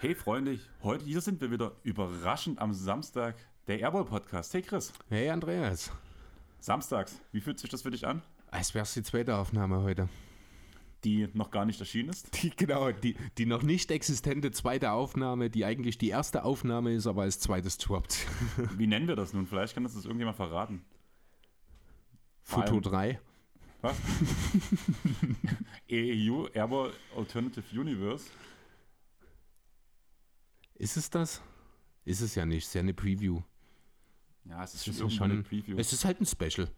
Hey Freunde, heute hier sind wir wieder überraschend am Samstag der Airball Podcast. Hey Chris. Hey Andreas. Samstags, wie fühlt sich das für dich an? Als wäre es die zweite Aufnahme heute. Die noch gar nicht erschienen ist? Die, genau, die, die noch nicht existente zweite Aufnahme, die eigentlich die erste Aufnahme ist, aber als zweites droppt. Wie nennen wir das nun? Vielleicht kann das, das irgendjemand verraten. Foto 3. Was? EEU, Airball Alternative Universe. Ist es das? Ist es ja nicht, es ist ja eine Preview. Ja, es ist, Es ist, schon, eine Preview. es ist halt ein Special.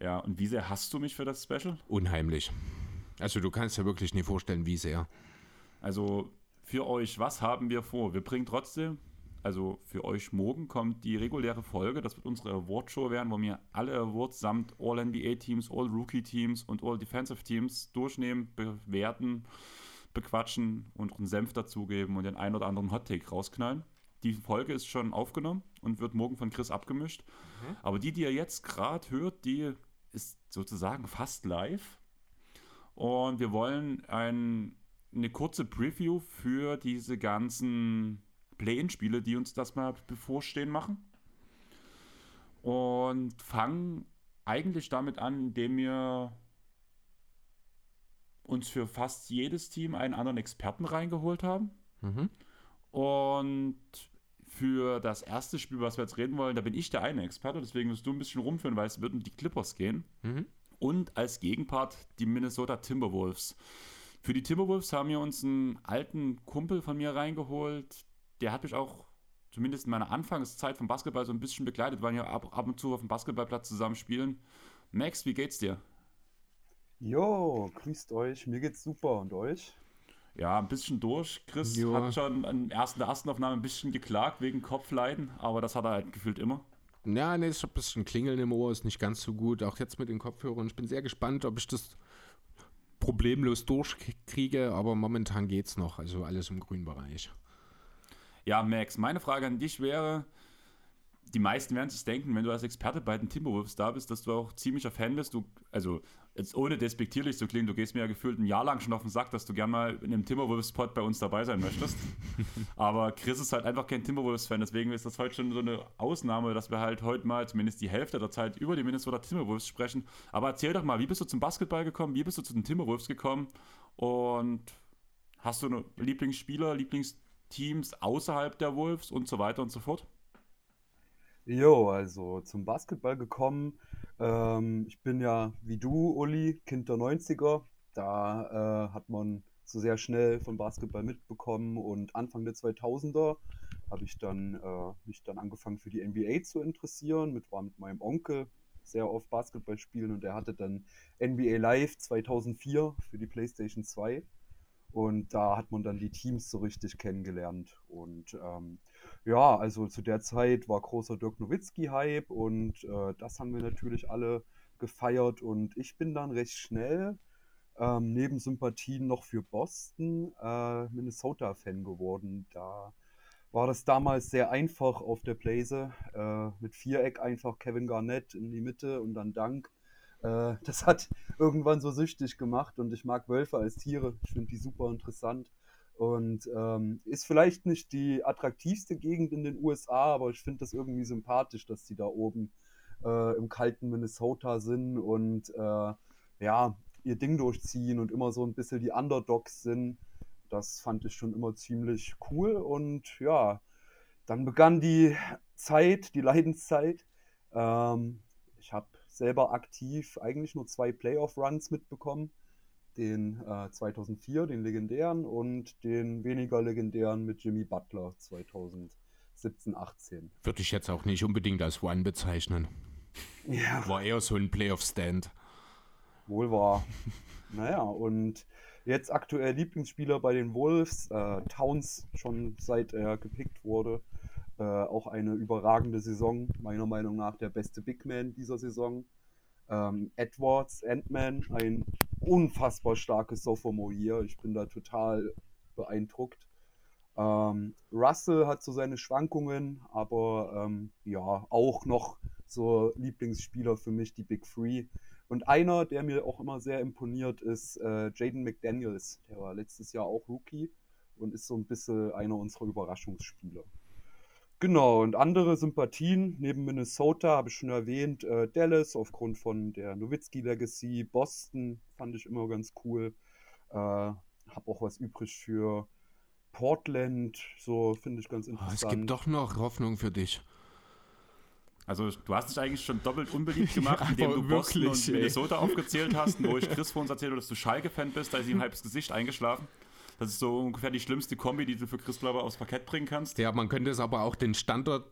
Ja, und wie sehr hast du mich für das Special? Unheimlich. Also du kannst dir wirklich nicht vorstellen, wie sehr. Also für euch, was haben wir vor? Wir bringen trotzdem, also für euch morgen kommt die reguläre Folge. Das wird unsere Award-Show werden, wo wir alle Awards samt All-NBA-Teams, All-Rookie-Teams und All-Defensive-Teams durchnehmen, bewerten, bequatschen und einen Senf dazugeben und den einen oder anderen Hot-Take rausknallen. Die Folge ist schon aufgenommen und wird morgen von Chris abgemischt. Aber die, die ihr jetzt gerade hört, die ist sozusagen fast live. Und wir wollen ein, eine kurze Preview für diese ganzen Play-In-Spiele, die uns das mal bevorstehen, machen. Und fangen eigentlich damit an, indem wir uns für fast jedes Team einen anderen Experten reingeholt haben. Mhm. Und für das erste Spiel, was wir jetzt reden wollen, da bin ich der eine Experte, deswegen wirst du ein bisschen rumführen, weil es wird um die Clippers gehen. Mhm. Und als Gegenpart die Minnesota Timberwolves. Für die Timberwolves haben wir uns einen alten Kumpel von mir reingeholt. Der hat mich auch zumindest in meiner Anfangszeit vom Basketball so ein bisschen begleitet, weil wir ab, ab und zu auf dem Basketballplatz zusammen spielen. Max, wie geht's dir? Jo, grüßt euch. Mir geht's super. Und euch? Ja, ein bisschen durch. Chris Ja. hat schon in der ersten, der ersten Aufnahme ein bisschen geklagt wegen Kopfleiden, aber das hat er halt gefühlt immer. Ja, ne, ist ein bisschen Klingeln im Ohr, ist nicht ganz so gut. Auch jetzt mit den Kopfhörern. Ich bin sehr gespannt, ob ich das problemlos durchkriege, aber momentan geht's noch. Also alles im grünen Bereich. Ja, Max, meine Frage an dich wäre, die meisten werden sich denken, wenn du als Experte bei den Timberwolves da bist, dass du auch ziemlicher Fan bist. Du, also, jetzt ohne despektierlich zu klingen, du gehst mir ja gefühlt ein Jahr lang schon auf den Sack, dass du gern mal in einem Timberwolves-Pod bei uns dabei sein möchtest. Aber Chris ist halt einfach kein Timberwolves-Fan, deswegen ist das heute schon so eine Ausnahme, dass wir halt heute mal zumindest die Hälfte der Zeit über die Minnesota Timberwolves sprechen. Aber erzähl doch mal, wie bist du zum Basketball gekommen? Wie bist du zu den Timberwolves gekommen? Und hast du Lieblingsspieler, Lieblingsteams außerhalb der Wolves und so weiter und so fort? Jo, also zum Basketball gekommen. Ähm, ich bin ja wie du, Uli, Kind der 90er. Da äh, hat man so sehr schnell von Basketball mitbekommen und Anfang der 2000er habe ich dann äh, mich dann angefangen für die NBA zu interessieren. Mit war mit meinem Onkel sehr oft Basketball spielen und er hatte dann NBA Live 2004 für die PlayStation 2 und da hat man dann die Teams so richtig kennengelernt und ähm, ja, also zu der Zeit war großer Dirk Nowitzki-Hype und äh, das haben wir natürlich alle gefeiert und ich bin dann recht schnell ähm, neben Sympathien noch für Boston äh, Minnesota-Fan geworden. Da war das damals sehr einfach auf der Blaze äh, mit Viereck einfach Kevin Garnett in die Mitte und dann Dank. Äh, das hat irgendwann so süchtig gemacht und ich mag Wölfe als Tiere. Ich finde die super interessant. Und ähm, ist vielleicht nicht die attraktivste Gegend in den USA, aber ich finde das irgendwie sympathisch, dass die da oben äh, im kalten Minnesota sind und äh, ja, ihr Ding durchziehen und immer so ein bisschen die Underdogs sind. Das fand ich schon immer ziemlich cool. Und ja, dann begann die Zeit, die Leidenszeit. Ähm, ich habe selber aktiv eigentlich nur zwei Playoff-Runs mitbekommen den äh, 2004, den legendären, und den weniger legendären mit Jimmy Butler 2017, 18. Würde ich jetzt auch nicht unbedingt als One bezeichnen. Ja, War eher so ein Playoff-Stand. wohl wahr. naja, und jetzt aktuell Lieblingsspieler bei den Wolves, äh, Towns schon seit er gepickt wurde. Äh, auch eine überragende Saison, meiner Meinung nach der beste Big Man dieser Saison. Ähm, Edwards, Ant-Man, ein unfassbar starkes Sophomore hier. Ich bin da total beeindruckt. Ähm, Russell hat so seine Schwankungen, aber ähm, ja, auch noch so Lieblingsspieler für mich, die Big Three. Und einer, der mir auch immer sehr imponiert, ist äh, Jaden McDaniels. Der war letztes Jahr auch Rookie und ist so ein bisschen einer unserer Überraschungsspieler. Genau, und andere Sympathien neben Minnesota habe ich schon erwähnt. Äh, Dallas aufgrund von der Nowitzki Legacy. Boston fand ich immer ganz cool. Äh, habe auch was übrig für Portland. So finde ich ganz interessant. Oh, es gibt doch noch Hoffnung für dich. Also du hast dich eigentlich schon doppelt unbeliebt gemacht, ja, indem du Boston wirklich, und Minnesota ey. aufgezählt hast, wo ich Chris vor uns erzählt habe, dass du Schalke-Fan bist, da ist ihm halb das Gesicht eingeschlafen. Das ist so ungefähr die schlimmste Kombi, die du für Chris Glauber aufs Parkett bringen kannst. Ja, man könnte es aber auch den Standort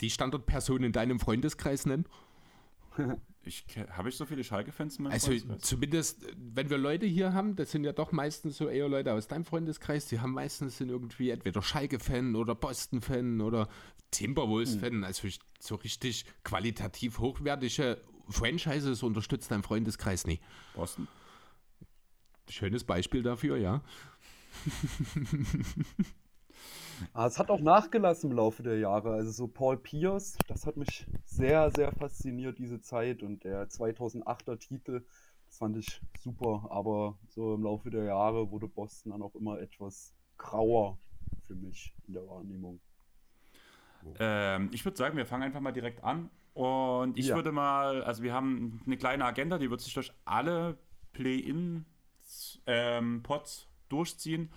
die Standardperson in deinem Freundeskreis nennen. Ich, habe ich so viele Schalke-Fans in meinem Also zumindest, wenn wir Leute hier haben, das sind ja doch meistens so eher Leute aus deinem Freundeskreis, die haben meistens sind irgendwie entweder Schalke-Fan oder Boston-Fan oder Timberwolves-Fan. Hm. Also so richtig qualitativ hochwertige Franchises unterstützt dein Freundeskreis nie. Boston? Schönes Beispiel dafür, ja. Ah, es hat auch nachgelassen im Laufe der Jahre. Also so Paul Pierce, das hat mich sehr, sehr fasziniert, diese Zeit. Und der 2008er Titel, das fand ich super. Aber so im Laufe der Jahre wurde Boston dann auch immer etwas grauer für mich in der Wahrnehmung. Ähm, ich würde sagen, wir fangen einfach mal direkt an. Und ich ja. würde mal, also wir haben eine kleine Agenda, die wird sich durch alle Play-In ähm, durchziehen.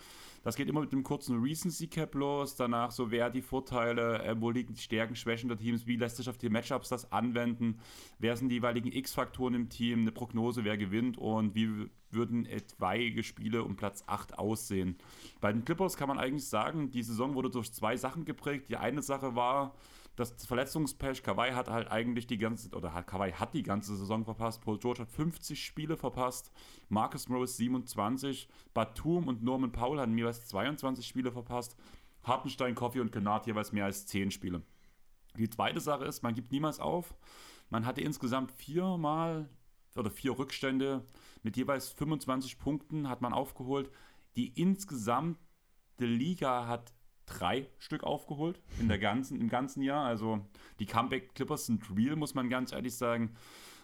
Das geht immer mit einem kurzen Recency Cap los. Danach so, wer die Vorteile, äh, wo liegen die Stärken, Schwächen der Teams, wie lässt sich auf die Matchups das anwenden, wer sind die jeweiligen X-Faktoren im Team, eine Prognose, wer gewinnt und wie würden etwaige Spiele um Platz 8 aussehen. Bei den Clippers kann man eigentlich sagen, die Saison wurde durch zwei Sachen geprägt. Die eine Sache war, das Verletzungspech. Kawhi hat halt eigentlich die ganze, oder Kawhi hat die ganze Saison verpasst. Paul George hat 50 Spiele verpasst. Marcus Morris 27. Batum und Norman Powell hatten jeweils 22 Spiele verpasst. Hartenstein, Coffee und Kennard jeweils mehr als 10 Spiele. Die zweite Sache ist, man gibt niemals auf. Man hatte insgesamt viermal oder vier Rückstände mit jeweils 25 Punkten hat man aufgeholt. Die insgesamte Liga hat drei Stück aufgeholt in der ganzen, im ganzen Jahr. Also die Comeback Clippers sind real, muss man ganz ehrlich sagen.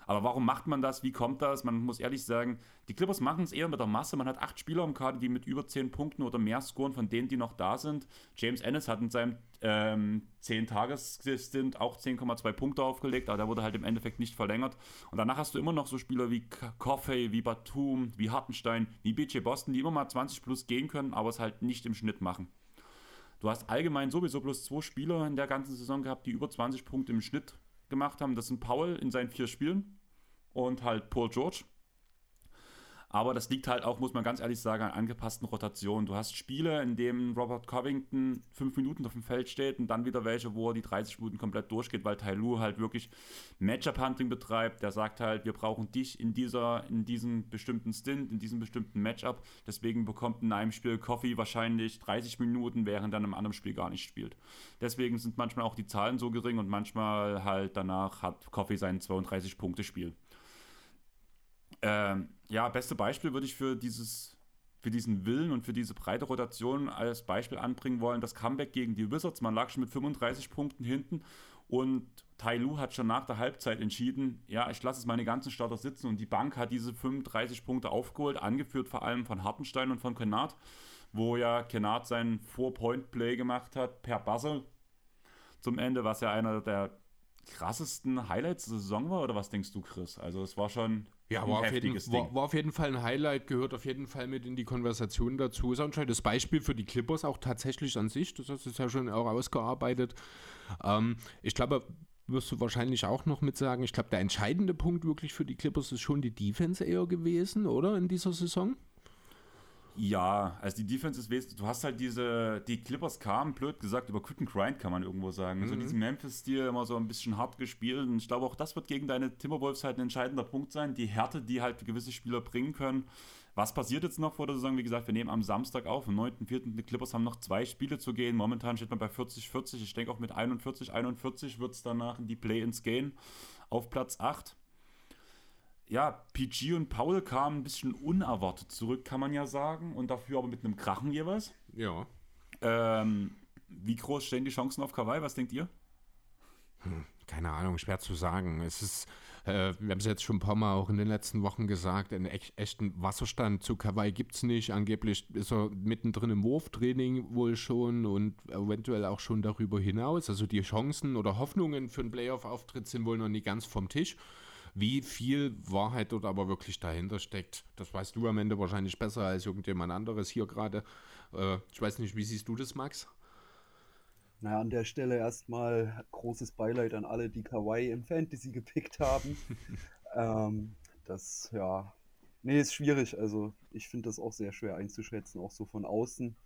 Aber warum macht man das? Wie kommt das? Man muss ehrlich sagen, die Clippers machen es eher mit der Masse. Man hat acht Spieler im Kader, die mit über zehn Punkten oder mehr scoren von denen, die noch da sind. James Ennis hat in seinem ähm, 10-Tages-Stint auch 10,2 Punkte aufgelegt, aber der wurde halt im Endeffekt nicht verlängert. Und danach hast du immer noch so Spieler wie Coffey, wie Batum, wie Hartenstein, wie BJ Boston, die immer mal 20 plus gehen können, aber es halt nicht im Schnitt machen. Du hast allgemein sowieso bloß zwei Spieler in der ganzen Saison gehabt, die über 20 Punkte im Schnitt gemacht haben. Das sind Paul in seinen vier Spielen und halt Paul George. Aber das liegt halt auch, muss man ganz ehrlich sagen, an angepassten Rotationen. Du hast Spiele, in denen Robert Covington fünf Minuten auf dem Feld steht und dann wieder welche, wo er die 30 Minuten komplett durchgeht, weil Tai Lu halt wirklich Matchup-Hunting betreibt. Der sagt halt, wir brauchen dich in, dieser, in diesem bestimmten Stint, in diesem bestimmten Matchup. Deswegen bekommt in einem Spiel Coffee wahrscheinlich 30 Minuten, während er in einem anderen Spiel gar nicht spielt. Deswegen sind manchmal auch die Zahlen so gering und manchmal halt danach hat Coffee sein 32-Punkte-Spiel. Ähm, ja, beste Beispiel würde ich für dieses für diesen Willen und für diese breite Rotation als Beispiel anbringen wollen, das Comeback gegen die Wizards. Man lag schon mit 35 Punkten hinten und Tai Lu hat schon nach der Halbzeit entschieden, ja, ich lasse es meine ganzen Starter sitzen und die Bank hat diese 35 Punkte aufgeholt, angeführt vor allem von Hartenstein und von Kennard, wo ja Kennard sein Four-Point-Play gemacht hat per Buzzer zum Ende, was ja einer der krassesten Highlights der Saison war, oder was denkst du, Chris? Also es war schon ja, war auf, jeden, war, war auf, jeden, Fall ein Highlight, gehört auf jeden Fall mit in die Konversation dazu. Ist anscheinend das Beispiel für die Clippers auch tatsächlich an sich, das hast du ja schon auch ausgearbeitet. Ähm, ich glaube, wirst du wahrscheinlich auch noch mit sagen, ich glaube, der entscheidende Punkt wirklich für die Clippers ist schon die Defense eher gewesen, oder, in dieser Saison? Ja, also die Defense ist wesentlich. Du hast halt diese, die Clippers kamen, blöd gesagt, über Quick and Grind kann man irgendwo sagen. Mhm. Also diesen Memphis-Stil immer so ein bisschen hart gespielt. Und ich glaube auch, das wird gegen deine Timberwolves halt ein entscheidender Punkt sein. Die Härte, die halt gewisse Spieler bringen können. Was passiert jetzt noch vor der Saison? Wie gesagt, wir nehmen am Samstag auf, am 9.4. Die Clippers haben noch zwei Spiele zu gehen. Momentan steht man bei 40-40. Ich denke auch mit 41-41 wird es danach in die Play-Ins gehen. Auf Platz 8 ja, PG und Paul kamen ein bisschen unerwartet zurück, kann man ja sagen. Und dafür aber mit einem Krachen jeweils. Ja. Ähm, wie groß stehen die Chancen auf Kawhi? Was denkt ihr? Hm, keine Ahnung, schwer zu sagen. Es ist, äh, wir haben es jetzt schon ein paar Mal auch in den letzten Wochen gesagt, einen echt, echten Wasserstand zu Kawhi gibt es nicht. Angeblich ist er mittendrin im Wurftraining wohl schon und eventuell auch schon darüber hinaus. Also die Chancen oder Hoffnungen für einen Playoff-Auftritt sind wohl noch nicht ganz vom Tisch. Wie viel Wahrheit dort aber wirklich dahinter steckt, das weißt du am Ende wahrscheinlich besser als irgendjemand anderes hier gerade. Äh, ich weiß nicht, wie siehst du das, Max? Naja, an der Stelle erstmal großes Beileid an alle, die Kawaii im Fantasy gepickt haben. ähm, das, ja, nee, ist schwierig. Also, ich finde das auch sehr schwer einzuschätzen, auch so von außen.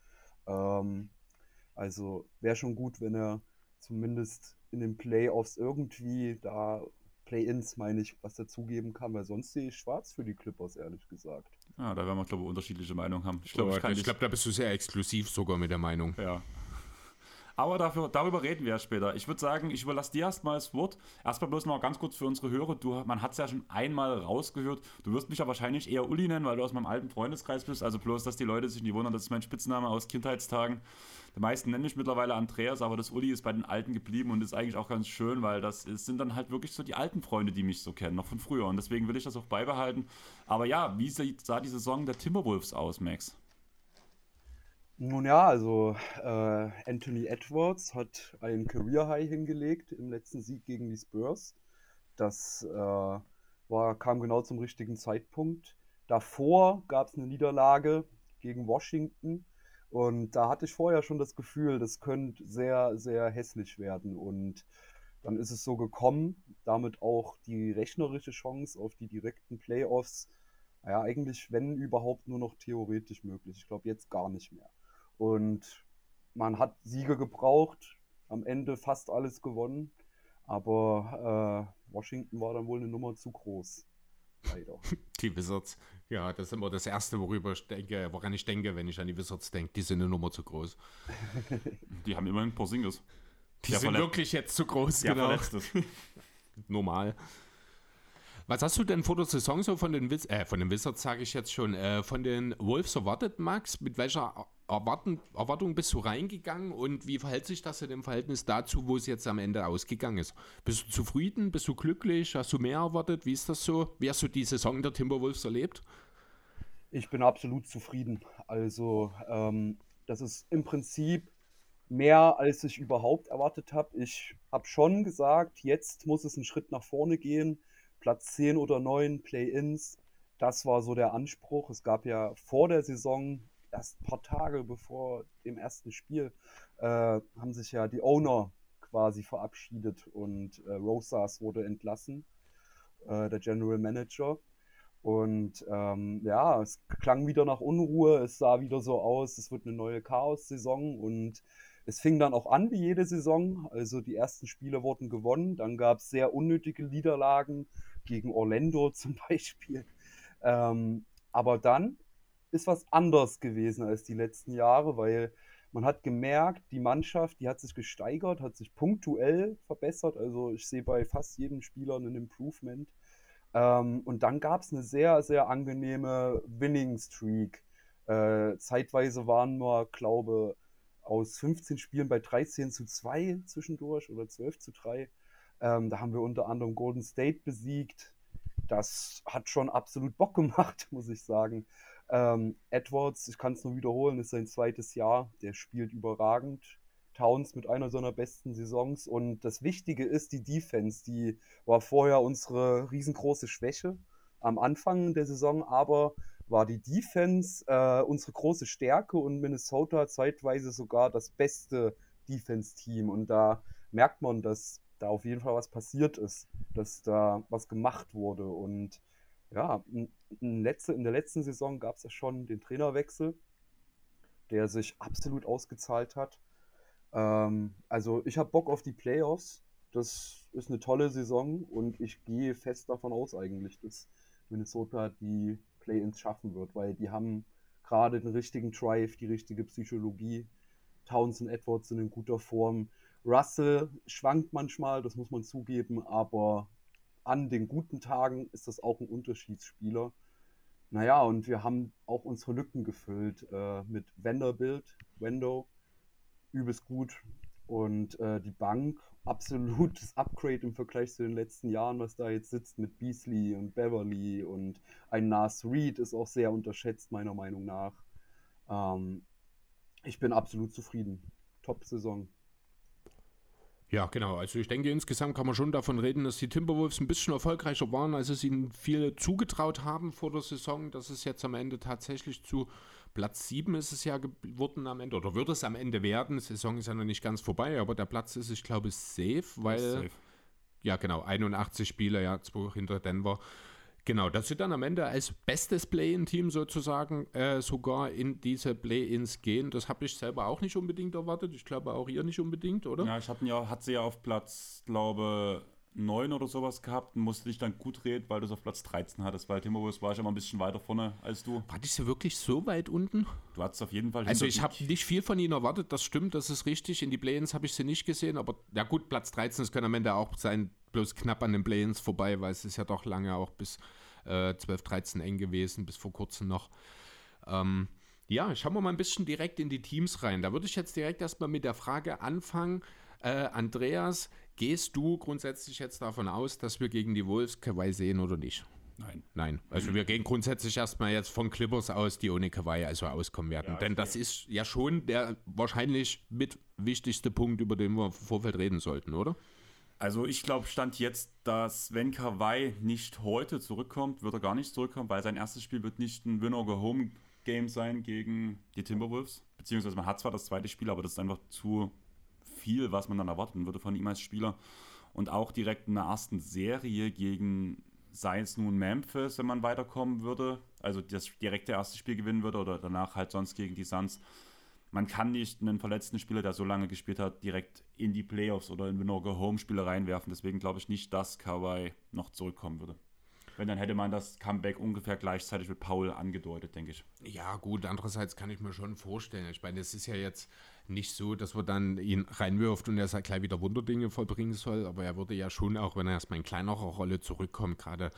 Ähm, also, wäre schon gut, wenn er zumindest in den Playoffs irgendwie da Play-ins, meine ich, was dazugeben kann, weil sonst sehe ich schwarz für die Clippers, ehrlich gesagt. Ja, da werden wir, glaube ich, unterschiedliche Meinungen haben. Ich glaube, ich, ich glaub, da bist du sehr exklusiv sogar mit der Meinung. Ja. Aber dafür, darüber reden wir ja später. Ich würde sagen, ich überlasse dir erstmal das Wort. Erstmal bloß noch ganz kurz für unsere Hörer. Du, man hat es ja schon einmal rausgehört. Du wirst mich ja wahrscheinlich eher Uli nennen, weil du aus meinem alten Freundeskreis bist. Also bloß, dass die Leute sich nicht wundern, das ist mein Spitzname aus Kindheitstagen. Die meisten nenne ich mittlerweile Andreas, aber das Uli ist bei den Alten geblieben und ist eigentlich auch ganz schön, weil das ist, sind dann halt wirklich so die alten Freunde, die mich so kennen, noch von früher. Und deswegen will ich das auch beibehalten. Aber ja, wie sah die Saison der Timberwolves aus, Max? Nun ja, also äh, Anthony Edwards hat ein Career High hingelegt im letzten Sieg gegen die Spurs. Das äh, war, kam genau zum richtigen Zeitpunkt. Davor gab es eine Niederlage gegen Washington und da hatte ich vorher schon das Gefühl, das könnte sehr, sehr hässlich werden. Und dann ist es so gekommen, damit auch die rechnerische Chance auf die direkten Playoffs, ja, eigentlich, wenn überhaupt, nur noch theoretisch möglich. Ich glaube, jetzt gar nicht mehr. Und man hat Siege gebraucht, am Ende fast alles gewonnen. Aber äh, Washington war dann wohl eine Nummer zu groß. Leider. Die Wizards, ja, das ist immer das Erste, worüber ich denke, woran ich denke, wenn ich an die Wizards denke. Die sind eine Nummer zu groß. die haben immerhin Porzingis. Die sind wirklich jetzt zu groß, der genau. Normal. Was hast du denn vor der Saison so von den, Wiz äh, von den Wizards, sage ich jetzt schon, äh, von den Wolves erwartet, Max? Mit welcher Erwarten, Erwartung bist du reingegangen und wie verhält sich das in dem Verhältnis dazu, wo es jetzt am Ende ausgegangen ist? Bist du zufrieden? Bist du glücklich? Hast du mehr erwartet? Wie ist das so? Wie hast du die Saison der Timberwolves erlebt? Ich bin absolut zufrieden. Also, ähm, das ist im Prinzip mehr, als ich überhaupt erwartet habe. Ich habe schon gesagt, jetzt muss es einen Schritt nach vorne gehen. Platz 10 oder 9, Play-ins. Das war so der Anspruch. Es gab ja vor der Saison erst ein paar Tage bevor dem ersten Spiel äh, haben sich ja die Owner quasi verabschiedet und äh, Rosas wurde entlassen, äh, der General Manager. Und ähm, ja, es klang wieder nach Unruhe, es sah wieder so aus, es wird eine neue Chaos-Saison und es fing dann auch an wie jede Saison. Also die ersten Spiele wurden gewonnen, dann gab es sehr unnötige Niederlagen gegen Orlando zum Beispiel. Ähm, aber dann ist was anders gewesen als die letzten Jahre, weil man hat gemerkt, die Mannschaft, die hat sich gesteigert, hat sich punktuell verbessert. Also ich sehe bei fast jedem Spieler ein Improvement. Ähm, und dann gab es eine sehr, sehr angenehme Winning Streak. Äh, zeitweise waren wir, glaube aus 15 Spielen bei 13 zu 2 zwischendurch oder 12 zu 3. Ähm, da haben wir unter anderem Golden State besiegt. Das hat schon absolut Bock gemacht, muss ich sagen. Ähm, Edwards, ich kann es nur wiederholen, ist sein zweites Jahr. Der spielt überragend. Towns mit einer seiner besten Saisons. Und das Wichtige ist die Defense. Die war vorher unsere riesengroße Schwäche am Anfang der Saison, aber war die Defense äh, unsere große Stärke und Minnesota zeitweise sogar das beste Defense-Team. Und da merkt man, dass da auf jeden Fall was passiert ist, dass da was gemacht wurde. Und ja, in, letzte, in der letzten Saison gab es ja schon den Trainerwechsel, der sich absolut ausgezahlt hat. Ähm, also ich habe Bock auf die Playoffs. Das ist eine tolle Saison und ich gehe fest davon aus eigentlich, dass Minnesota die Play-ins schaffen wird, weil die haben gerade den richtigen Drive, die richtige Psychologie. Townsend Edwards sind in guter Form. Russell schwankt manchmal, das muss man zugeben, aber an den guten Tagen ist das auch ein Unterschiedsspieler. Naja, und wir haben auch unsere Lücken gefüllt äh, mit Vanderbilt, Wendo, übelst gut. Und äh, die Bank, absolutes Upgrade im Vergleich zu den letzten Jahren, was da jetzt sitzt mit Beasley und Beverly und ein Nas Reed ist auch sehr unterschätzt, meiner Meinung nach. Ähm, ich bin absolut zufrieden. Top-Saison. Ja, genau. Also ich denke, insgesamt kann man schon davon reden, dass die Timberwolves ein bisschen erfolgreicher waren, als es ihnen viele zugetraut haben vor der Saison. Dass es jetzt am Ende tatsächlich zu Platz 7 ist es ja geworden am Ende, oder wird es am Ende werden. Die Saison ist ja noch nicht ganz vorbei, aber der Platz ist, ich glaube, safe, weil. Safe. Ja, genau, 81 Spieler, ja, zwei hinter Denver. Genau, dass sie dann am Ende als bestes Play-in-Team sozusagen äh, sogar in diese Play-ins gehen, das habe ich selber auch nicht unbedingt erwartet. Ich glaube auch ihr nicht unbedingt, oder? Ja, ich hatte ja, hat sie ja auf Platz, glaube 9 oder sowas gehabt und musste dich dann gut reden, weil du es auf Platz 13 hattest, weil Timberwolves war ich immer ein bisschen weiter vorne als du. War ich wirklich so weit unten? Du hattest auf jeden Fall. Also ich habe nicht viel von ihnen erwartet, das stimmt, das ist richtig. In die Play-ins habe ich sie nicht gesehen, aber ja gut, Platz 13, das können am Ende auch sein, bloß knapp an den Play-ins vorbei, weil es ist ja doch lange auch bis äh, 12, 13 eng gewesen, bis vor kurzem noch. Ähm, ja, schauen wir mal ein bisschen direkt in die Teams rein. Da würde ich jetzt direkt erstmal mit der Frage anfangen. Äh, Andreas, gehst du grundsätzlich jetzt davon aus, dass wir gegen die Wolves Kawhi sehen oder nicht? Nein. Nein. Also wir gehen grundsätzlich erstmal jetzt von Clippers aus, die ohne Kawhi also auskommen werden. Ja, Denn das ist ja schon der wahrscheinlich mit wichtigste Punkt, über den wir im Vorfeld reden sollten, oder? Also ich glaube, stand jetzt, dass wenn Kawhi nicht heute zurückkommt, wird er gar nicht zurückkommen, weil sein erstes Spiel wird nicht ein Winner-Go-Home-Game sein gegen die Timberwolves. Beziehungsweise man hat zwar das zweite Spiel, aber das ist einfach zu viel, was man dann erwarten würde von ihm als Spieler. Und auch direkt in der ersten Serie gegen, sei es nun Memphis, wenn man weiterkommen würde, also das direkte erste Spiel gewinnen würde oder danach halt sonst gegen die Suns, man kann nicht einen verletzten Spieler, der so lange gespielt hat, direkt in die Playoffs oder in Winnoger Home-Spiele reinwerfen. Deswegen glaube ich nicht, dass Kawhi noch zurückkommen würde. Wenn, dann hätte man das Comeback ungefähr gleichzeitig mit Paul angedeutet, denke ich. Ja, gut, andererseits kann ich mir schon vorstellen. Ich meine, es ist ja jetzt nicht so, dass man dann ihn reinwirft und er sagt gleich wieder Wunderdinge vollbringen soll, aber er würde ja schon auch, wenn er erstmal in kleinerer Rolle zurückkommt, gerade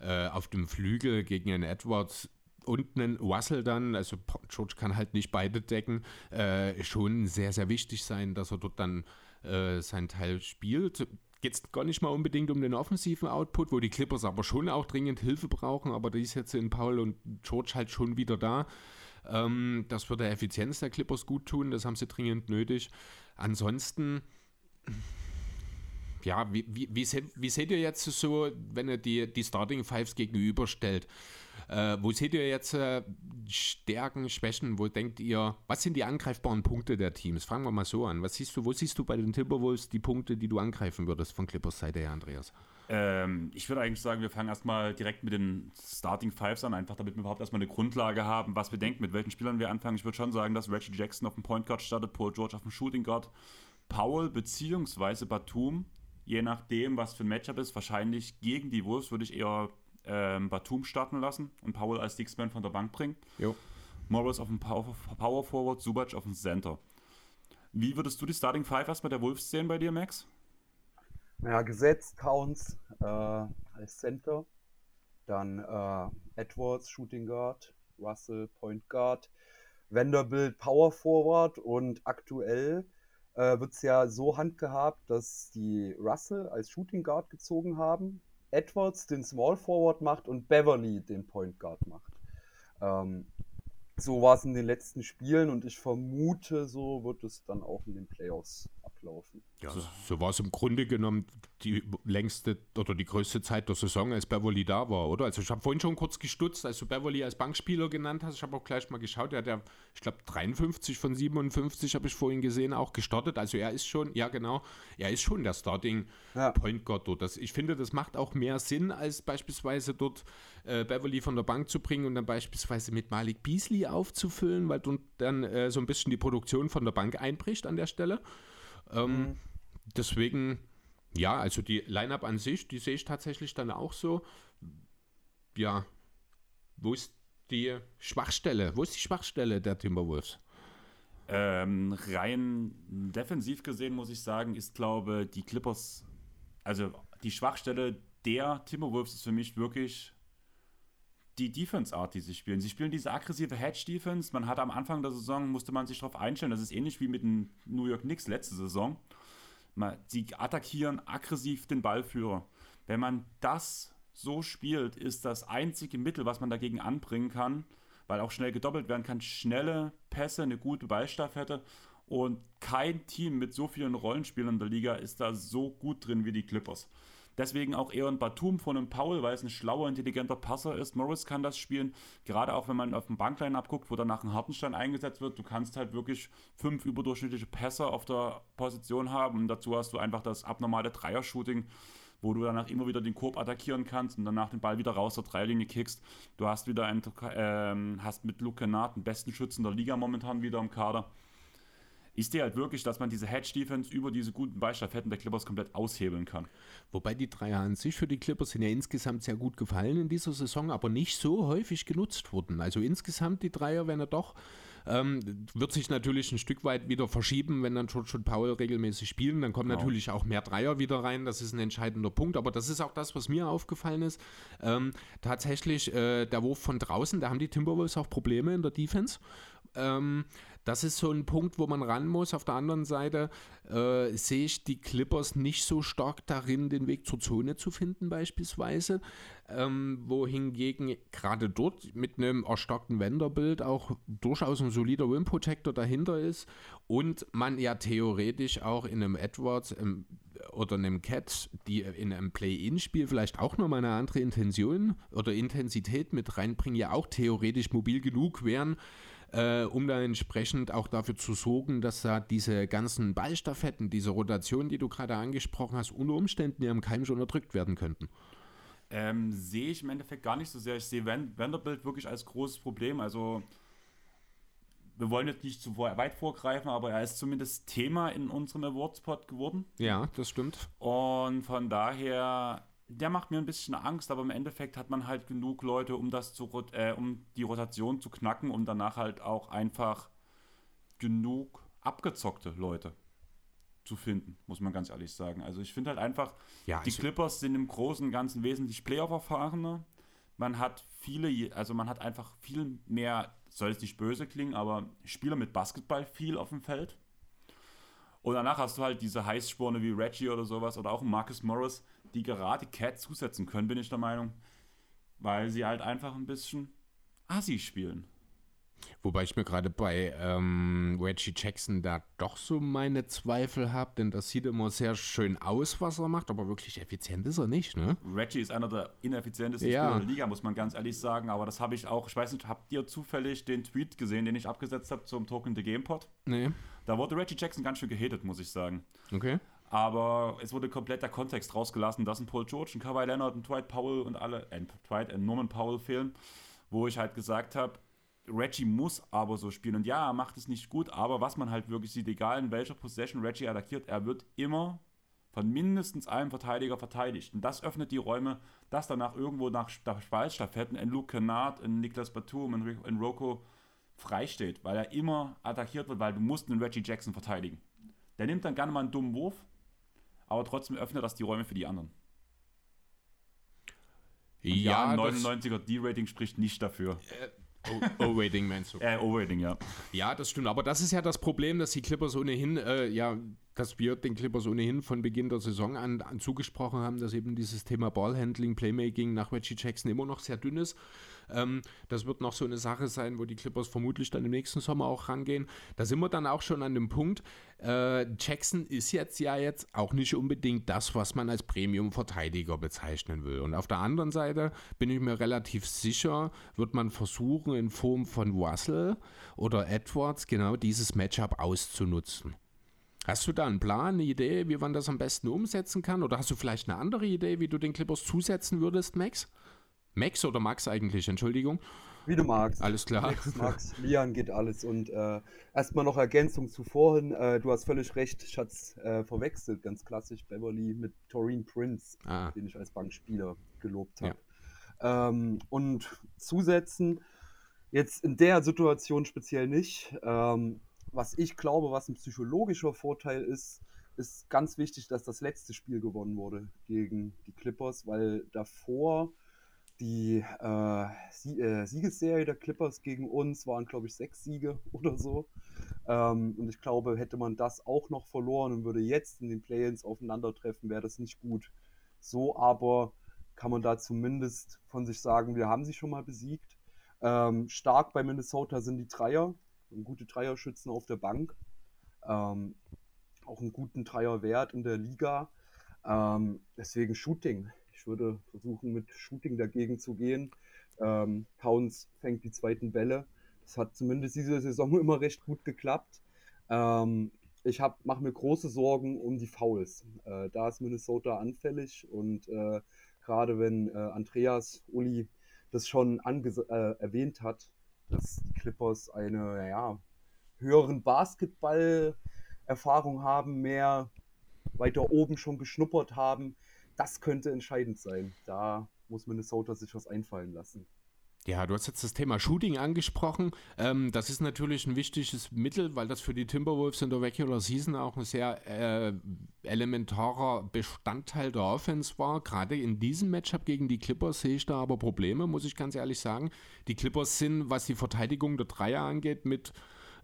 äh, auf dem Flügel gegen einen Edwards und einen Russell dann, also George kann halt nicht beide decken, äh, schon sehr, sehr wichtig sein, dass er dort dann äh, seinen Teil spielt. Geht es gar nicht mal unbedingt um den offensiven Output, wo die Clippers aber schon auch dringend Hilfe brauchen, aber die ist jetzt in Paul und George halt schon wieder da. Ähm, das würde der Effizienz der Clippers gut tun, das haben sie dringend nötig. Ansonsten ja, wie, wie, wie, wie, seht ihr jetzt so, wenn ihr die, die Starting Fives gegenüberstellt? Äh, wo seht ihr jetzt äh, Stärken, Schwächen? Wo denkt ihr, was sind die angreifbaren Punkte der Teams? Fangen wir mal so an. Was siehst du, wo siehst du bei den Timberwolves die Punkte, die du angreifen würdest von Clippers Seite her, Andreas? Ähm, ich würde eigentlich sagen, wir fangen erstmal direkt mit den Starting Fives an, einfach damit wir überhaupt erstmal eine Grundlage haben, was wir denken, mit welchen Spielern wir anfangen. Ich würde schon sagen, dass Reggie Jackson auf dem Point Guard startet, Paul George auf dem Shooting Guard, Powell bzw. Batum, je nachdem, was für ein Matchup ist, wahrscheinlich gegen die Wolves würde ich eher ähm, Batum starten lassen und Powell als Sixman von der Bank bringen. Jo. Morris auf dem Power, Power Forward, Subac auf dem Center. Wie würdest du die Starting Five erstmal der Wolves sehen bei dir, Max? Ja, gesetzt Counts äh, als Center. Dann äh, Edwards, Shooting Guard, Russell, Point Guard, Vanderbilt, Power Forward und aktuell äh, wird es ja so handgehabt, dass die Russell als Shooting Guard gezogen haben Edwards den Small Forward macht und Beverly den Point Guard macht. Ähm, so war es in den letzten Spielen und ich vermute, so wird es dann auch in den Playoffs ablaufen. Ja, so, so war es im Grunde genommen die längste oder die größte Zeit der Saison, als Beverly da war, oder? Also ich habe vorhin schon kurz gestutzt, als du Beverly als Bankspieler genannt hast. Ich habe auch gleich mal geschaut, er hat ja, ich glaube, 53 von 57 habe ich vorhin gesehen, auch gestartet. Also er ist schon, ja genau, er ist schon der Starting ja. Point Guard dort. Das, ich finde, das macht auch mehr Sinn, als beispielsweise dort äh, Beverly von der Bank zu bringen und dann beispielsweise mit Malik Beasley aufzufüllen, weil dann äh, so ein bisschen die Produktion von der Bank einbricht an der Stelle. Ähm, mhm. Deswegen, ja, also die Line-Up an sich, die sehe ich tatsächlich dann auch so. Ja, wo ist die Schwachstelle? Wo ist die Schwachstelle der Timberwolves? Ähm, rein defensiv gesehen muss ich sagen, ist glaube die Clippers, also die Schwachstelle der Timberwolves ist für mich wirklich die Defense-Art, die sie spielen. Sie spielen diese aggressive Hedge-Defense. Man hat am Anfang der Saison, musste man sich darauf einstellen, das ist ähnlich wie mit den New York Knicks letzte Saison. Sie attackieren aggressiv den Ballführer. Wenn man das so spielt, ist das einzige Mittel, was man dagegen anbringen kann, weil auch schnell gedoppelt werden kann, schnelle Pässe, eine gute Ballstaffette. Und kein Team mit so vielen Rollenspielern in der Liga ist da so gut drin wie die Clippers. Deswegen auch eher ein Batum von einem Paul, weil es ein schlauer, intelligenter Passer ist. Morris kann das spielen, gerade auch wenn man auf dem Bankline abguckt, wo danach ein Hartenstein eingesetzt wird. Du kannst halt wirklich fünf überdurchschnittliche Pässe auf der Position haben und dazu hast du einfach das abnormale Dreier-Shooting wo du danach immer wieder den Korb attackieren kannst und danach den Ball wieder raus zur Dreilinie kickst. Du hast wieder einen, ähm, hast mit Luke Kennard den besten Schützen der Liga momentan wieder im Kader ich sehe halt wirklich, dass man diese Hedge-Defense über diese guten Ballstaffetten der Clippers komplett aushebeln kann. Wobei die Dreier an sich für die Clippers sind ja insgesamt sehr gut gefallen in dieser Saison, aber nicht so häufig genutzt wurden. Also insgesamt die Dreier, wenn er doch ähm, wird sich natürlich ein Stück weit wieder verschieben, wenn dann George und Paul regelmäßig spielen. Dann kommen genau. natürlich auch mehr Dreier wieder rein. Das ist ein entscheidender Punkt. Aber das ist auch das, was mir aufgefallen ist. Ähm, tatsächlich, äh, der Wurf von draußen, da haben die Timberwolves auch Probleme in der Defense. Ähm, das ist so ein Punkt, wo man ran muss. Auf der anderen Seite äh, sehe ich die Clippers nicht so stark darin, den Weg zur Zone zu finden, beispielsweise. Ähm, wohingegen gerade dort mit einem erstarkten Vanderbilt auch durchaus ein solider Rim Protector dahinter ist und man ja theoretisch auch in einem Edwards im, oder einem Cat, die in einem Play-In-Spiel vielleicht auch nochmal eine andere Intention oder Intensität mit reinbringen, ja auch theoretisch mobil genug wären, äh, um da entsprechend auch dafür zu sorgen, dass da diese ganzen Ballstaffetten, diese Rotation, die du gerade angesprochen hast, unter Umständen ja im Keim schon erdrückt werden könnten. Ähm, sehe ich im Endeffekt gar nicht so sehr. Ich sehe Vanderbilt wirklich als großes Problem. Also wir wollen jetzt nicht zu weit vorgreifen, aber er ist zumindest Thema in unserem Awardspot geworden. Ja, das stimmt. Und von daher der macht mir ein bisschen Angst, aber im Endeffekt hat man halt genug Leute, um das zu äh, um die Rotation zu knacken, um danach halt auch einfach genug abgezockte Leute zu finden, muss man ganz ehrlich sagen. Also ich finde halt einfach, ja, die Clippers sind im Großen und Ganzen wesentlich Playoff-erfahrener. Man hat viele, also man hat einfach viel mehr, soll es nicht böse klingen, aber Spieler mit Basketball viel auf dem Feld. Und danach hast du halt diese Heißsporne wie Reggie oder sowas oder auch Marcus Morris, die gerade Cat zusetzen können, bin ich der Meinung. Weil sie halt einfach ein bisschen Assi spielen. Wobei ich mir gerade bei ähm, Reggie Jackson da doch so meine Zweifel habe, denn das sieht immer sehr schön aus, was er macht, aber wirklich effizient ist er nicht, ne? Reggie ist einer der ineffizientesten ja. Spieler der Liga, muss man ganz ehrlich sagen, aber das habe ich auch, ich weiß nicht, habt ihr zufällig den Tweet gesehen, den ich abgesetzt habe zum Token the GamePod? Nee. Da wurde Reggie Jackson ganz schön gehatet, muss ich sagen. Okay. Aber es wurde komplett der Kontext rausgelassen, dass ein Paul George, ein Kawhi Leonard, ein Dwight Powell und alle, äh, Dwight und Norman Powell fehlen, wo ich halt gesagt habe, Reggie muss aber so spielen. Und ja, er macht es nicht gut, aber was man halt wirklich sieht, egal in welcher Possession Reggie attackiert, er wird immer von mindestens einem Verteidiger verteidigt. Und das öffnet die Räume, dass danach irgendwo nach Ballstaffetten ein Luke Kennard, ein Niklas Batum, ein, ein Rocco freisteht, weil er immer attackiert wird, weil du musst einen Reggie Jackson verteidigen. Der nimmt dann gerne mal einen dummen Wurf, aber trotzdem öffnet das die Räume für die anderen. ja, ja 99er D-Rating spricht nicht dafür. Äh, O-Rating meinst du? Äh, O-Rating, ja. Ja, das stimmt. Aber das ist ja das Problem, dass die Clippers ohnehin, äh, ja, dass wir den Clippers ohnehin von Beginn der Saison an, an zugesprochen haben, dass eben dieses Thema Ballhandling, Playmaking nach Reggie Jackson immer noch sehr dünn ist. Ähm, das wird noch so eine Sache sein, wo die Clippers vermutlich dann im nächsten Sommer auch rangehen. Da sind wir dann auch schon an dem Punkt. Äh, Jackson ist jetzt ja jetzt auch nicht unbedingt das, was man als Premium-Verteidiger bezeichnen will. Und auf der anderen Seite bin ich mir relativ sicher, wird man versuchen, in Form von Russell oder Edwards genau dieses Matchup auszunutzen. Hast du da einen Plan, eine Idee, wie man das am besten umsetzen kann? Oder hast du vielleicht eine andere Idee, wie du den Clippers zusetzen würdest, Max? Max oder Max eigentlich, Entschuldigung. Wie du magst. Alles klar. Max, Max, Lian geht alles. Und äh, erstmal noch Ergänzung zu vorhin. Äh, du hast völlig recht, Schatz äh, verwechselt, ganz klassisch Beverly mit Taurine Prince, ah. den ich als Bankspieler gelobt habe. Ja. Ähm, und zusetzen, jetzt in der Situation speziell nicht. Ähm, was ich glaube, was ein psychologischer Vorteil ist, ist ganz wichtig, dass das letzte Spiel gewonnen wurde gegen die Clippers, weil davor die äh, Sie äh, Siegesserie der Clippers gegen uns waren, glaube ich, sechs Siege oder so. Ähm, und ich glaube, hätte man das auch noch verloren und würde jetzt in den Play-ins aufeinandertreffen, wäre das nicht gut. So aber kann man da zumindest von sich sagen, wir haben sie schon mal besiegt. Ähm, stark bei Minnesota sind die Dreier, gute Dreierschützen auf der Bank. Ähm, auch einen guten Dreierwert in der Liga. Ähm, deswegen Shooting. Ich würde versuchen, mit Shooting dagegen zu gehen. Ähm, Towns fängt die zweiten Bälle. Das hat zumindest diese Saison immer recht gut geklappt. Ähm, ich mache mir große Sorgen um die Fouls. Äh, da ist Minnesota anfällig und äh, gerade wenn äh, Andreas Uli das schon äh, erwähnt hat, dass die Clippers eine ja, höheren Basketball-Erfahrung haben, mehr weiter oben schon geschnuppert haben, das könnte entscheidend sein. Da muss Minnesota sich was einfallen lassen. Ja, du hast jetzt das Thema Shooting angesprochen. Ähm, das ist natürlich ein wichtiges Mittel, weil das für die Timberwolves in der Regular Season auch ein sehr äh, elementarer Bestandteil der Offense war. Gerade in diesem Matchup gegen die Clippers sehe ich da aber Probleme, muss ich ganz ehrlich sagen. Die Clippers sind, was die Verteidigung der Dreier angeht, mit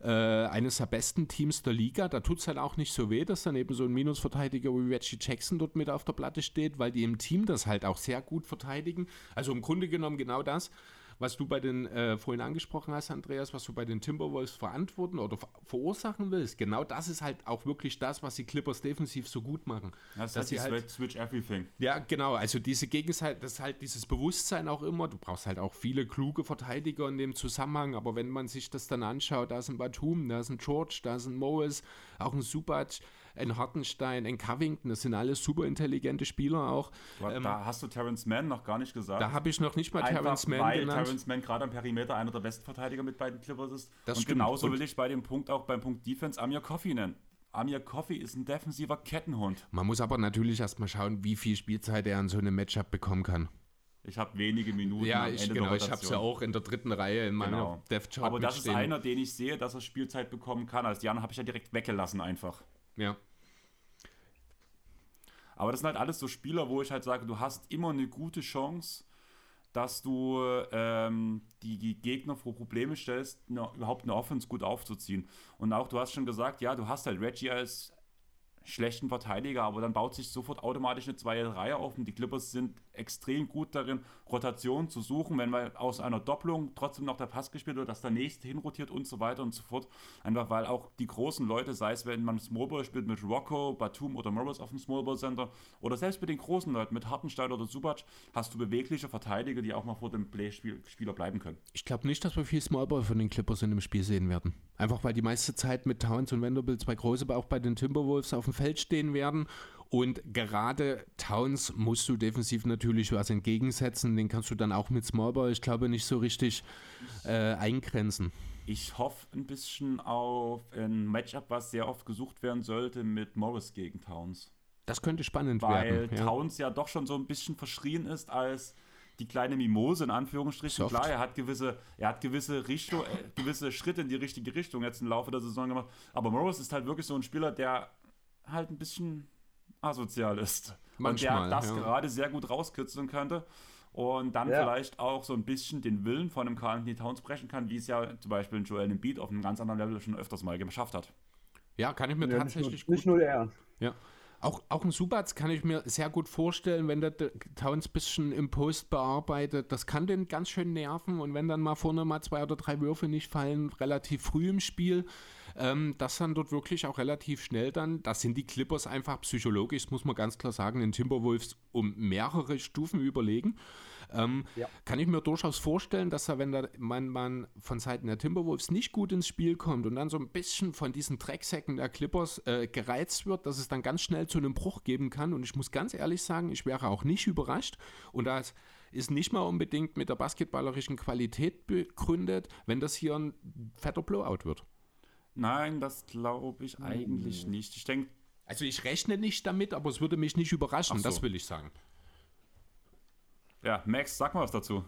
äh, eines der besten Teams der Liga. Da tut es halt auch nicht so weh, dass dann eben so ein Minusverteidiger wie Reggie Jackson dort mit auf der Platte steht, weil die im Team das halt auch sehr gut verteidigen. Also im Grunde genommen genau das was du bei den äh, vorhin angesprochen hast, Andreas, was du bei den Timberwolves verantworten oder ver verursachen willst, genau das ist halt auch wirklich das, was die Clippers defensiv so gut machen. Das dass sie halt, Switch Everything. Ja, genau. Also diese Gegenseite, das ist halt dieses Bewusstsein auch immer. Du brauchst halt auch viele kluge Verteidiger in dem Zusammenhang, aber wenn man sich das dann anschaut, da ist ein Batum, da ist ein George, da ist ein Morris, auch ein Subac, ein Hartenstein, ein Covington, das sind alles super intelligente Spieler auch. Ähm, da hast du Terrence Mann noch gar nicht gesagt. Da habe ich noch nicht mal Einfach Terrence Mann weil genannt. Terrence Mann gerade am Perimeter einer der besten Verteidiger mit beiden Clippers ist. Das Und stimmt. genauso will ich bei dem Punkt auch beim Punkt Defense Amir Coffee nennen. Amir Coffee ist ein defensiver Kettenhund. Man muss aber natürlich erstmal schauen, wie viel Spielzeit er an so einem Matchup bekommen kann. Ich habe wenige Minuten. Ja, ich, genau, ich habe es ja auch in der dritten Reihe in meiner genau. Death Chart Aber das ist einer, den ich sehe, dass er Spielzeit bekommen kann. Als Jan habe ich ja direkt weggelassen einfach. Ja. Aber das sind halt alles so Spieler, wo ich halt sage, du hast immer eine gute Chance, dass du ähm, die, Gegner vor Probleme stellst, eine, überhaupt eine Offense gut aufzuziehen. Und auch, du hast schon gesagt, ja, du hast halt Reggie als schlechten Verteidiger, aber dann baut sich sofort automatisch eine zweite Reihe auf und die Clippers sind extrem gut darin, Rotation zu suchen, wenn mal aus einer Doppelung trotzdem noch der Pass gespielt wird, dass der nächste hinrotiert und so weiter und so fort. Einfach weil auch die großen Leute, sei es wenn man Smallball spielt mit Rocco, Batum oder Morris auf dem Smallball Center oder selbst mit den großen Leuten, mit Hartenstein oder Subac, hast du bewegliche Verteidiger, die auch mal vor dem Play-Spieler bleiben können. Ich glaube nicht, dass wir viel Smallball von den Clippers in dem Spiel sehen werden. Einfach weil die meiste Zeit mit Towns und Vanderbilt zwei große, aber auch bei den Timberwolves auf dem Feld stehen werden und gerade Towns musst du defensiv natürlich was entgegensetzen. Den kannst du dann auch mit Smallball, ich glaube, nicht so richtig äh, eingrenzen. Ich hoffe ein bisschen auf ein Matchup, was sehr oft gesucht werden sollte mit Morris gegen Towns. Das könnte spannend Weil werden. Weil ja. Towns ja doch schon so ein bisschen verschrien ist als die kleine Mimose in Anführungsstrichen. Soft. Klar, er hat gewisse, er hat gewisse Richtung, äh, gewisse Schritte in die richtige Richtung jetzt im Laufe der Saison gemacht. Aber Morris ist halt wirklich so ein Spieler, der halt ein bisschen asozial ist. Manchmal, und der das ja. gerade sehr gut rauskitzeln könnte und dann ja. vielleicht auch so ein bisschen den Willen von einem Carl Anthony Towns brechen kann, wie es ja zum Beispiel ein Joel Embiid auf einem ganz anderen Level schon öfters mal geschafft hat. Ja, kann ich mir ja, tatsächlich nicht nur, gut... Nicht nur er. Ja. Auch, auch ein Subats kann ich mir sehr gut vorstellen, wenn der Towns ein bisschen im Post bearbeitet. Das kann den ganz schön nerven und wenn dann mal vorne mal zwei oder drei Würfe nicht fallen, relativ früh im Spiel, ähm, dass dann dort wirklich auch relativ schnell dann, das sind die Clippers einfach psychologisch, muss man ganz klar sagen, den Timberwolves um mehrere Stufen überlegen. Ähm, ja. Kann ich mir durchaus vorstellen, dass er, wenn da man, man von Seiten der Timberwolves nicht gut ins Spiel kommt und dann so ein bisschen von diesen Drecksäcken der Clippers äh, gereizt wird, dass es dann ganz schnell zu einem Bruch geben kann. Und ich muss ganz ehrlich sagen, ich wäre auch nicht überrascht. Und das ist nicht mal unbedingt mit der basketballerischen Qualität begründet, wenn das hier ein fetter Blowout wird. Nein, das glaube ich eigentlich hm. nicht. Ich denke. Also ich rechne nicht damit, aber es würde mich nicht überraschen, so. das will ich sagen. Ja, Max, sag mal was dazu.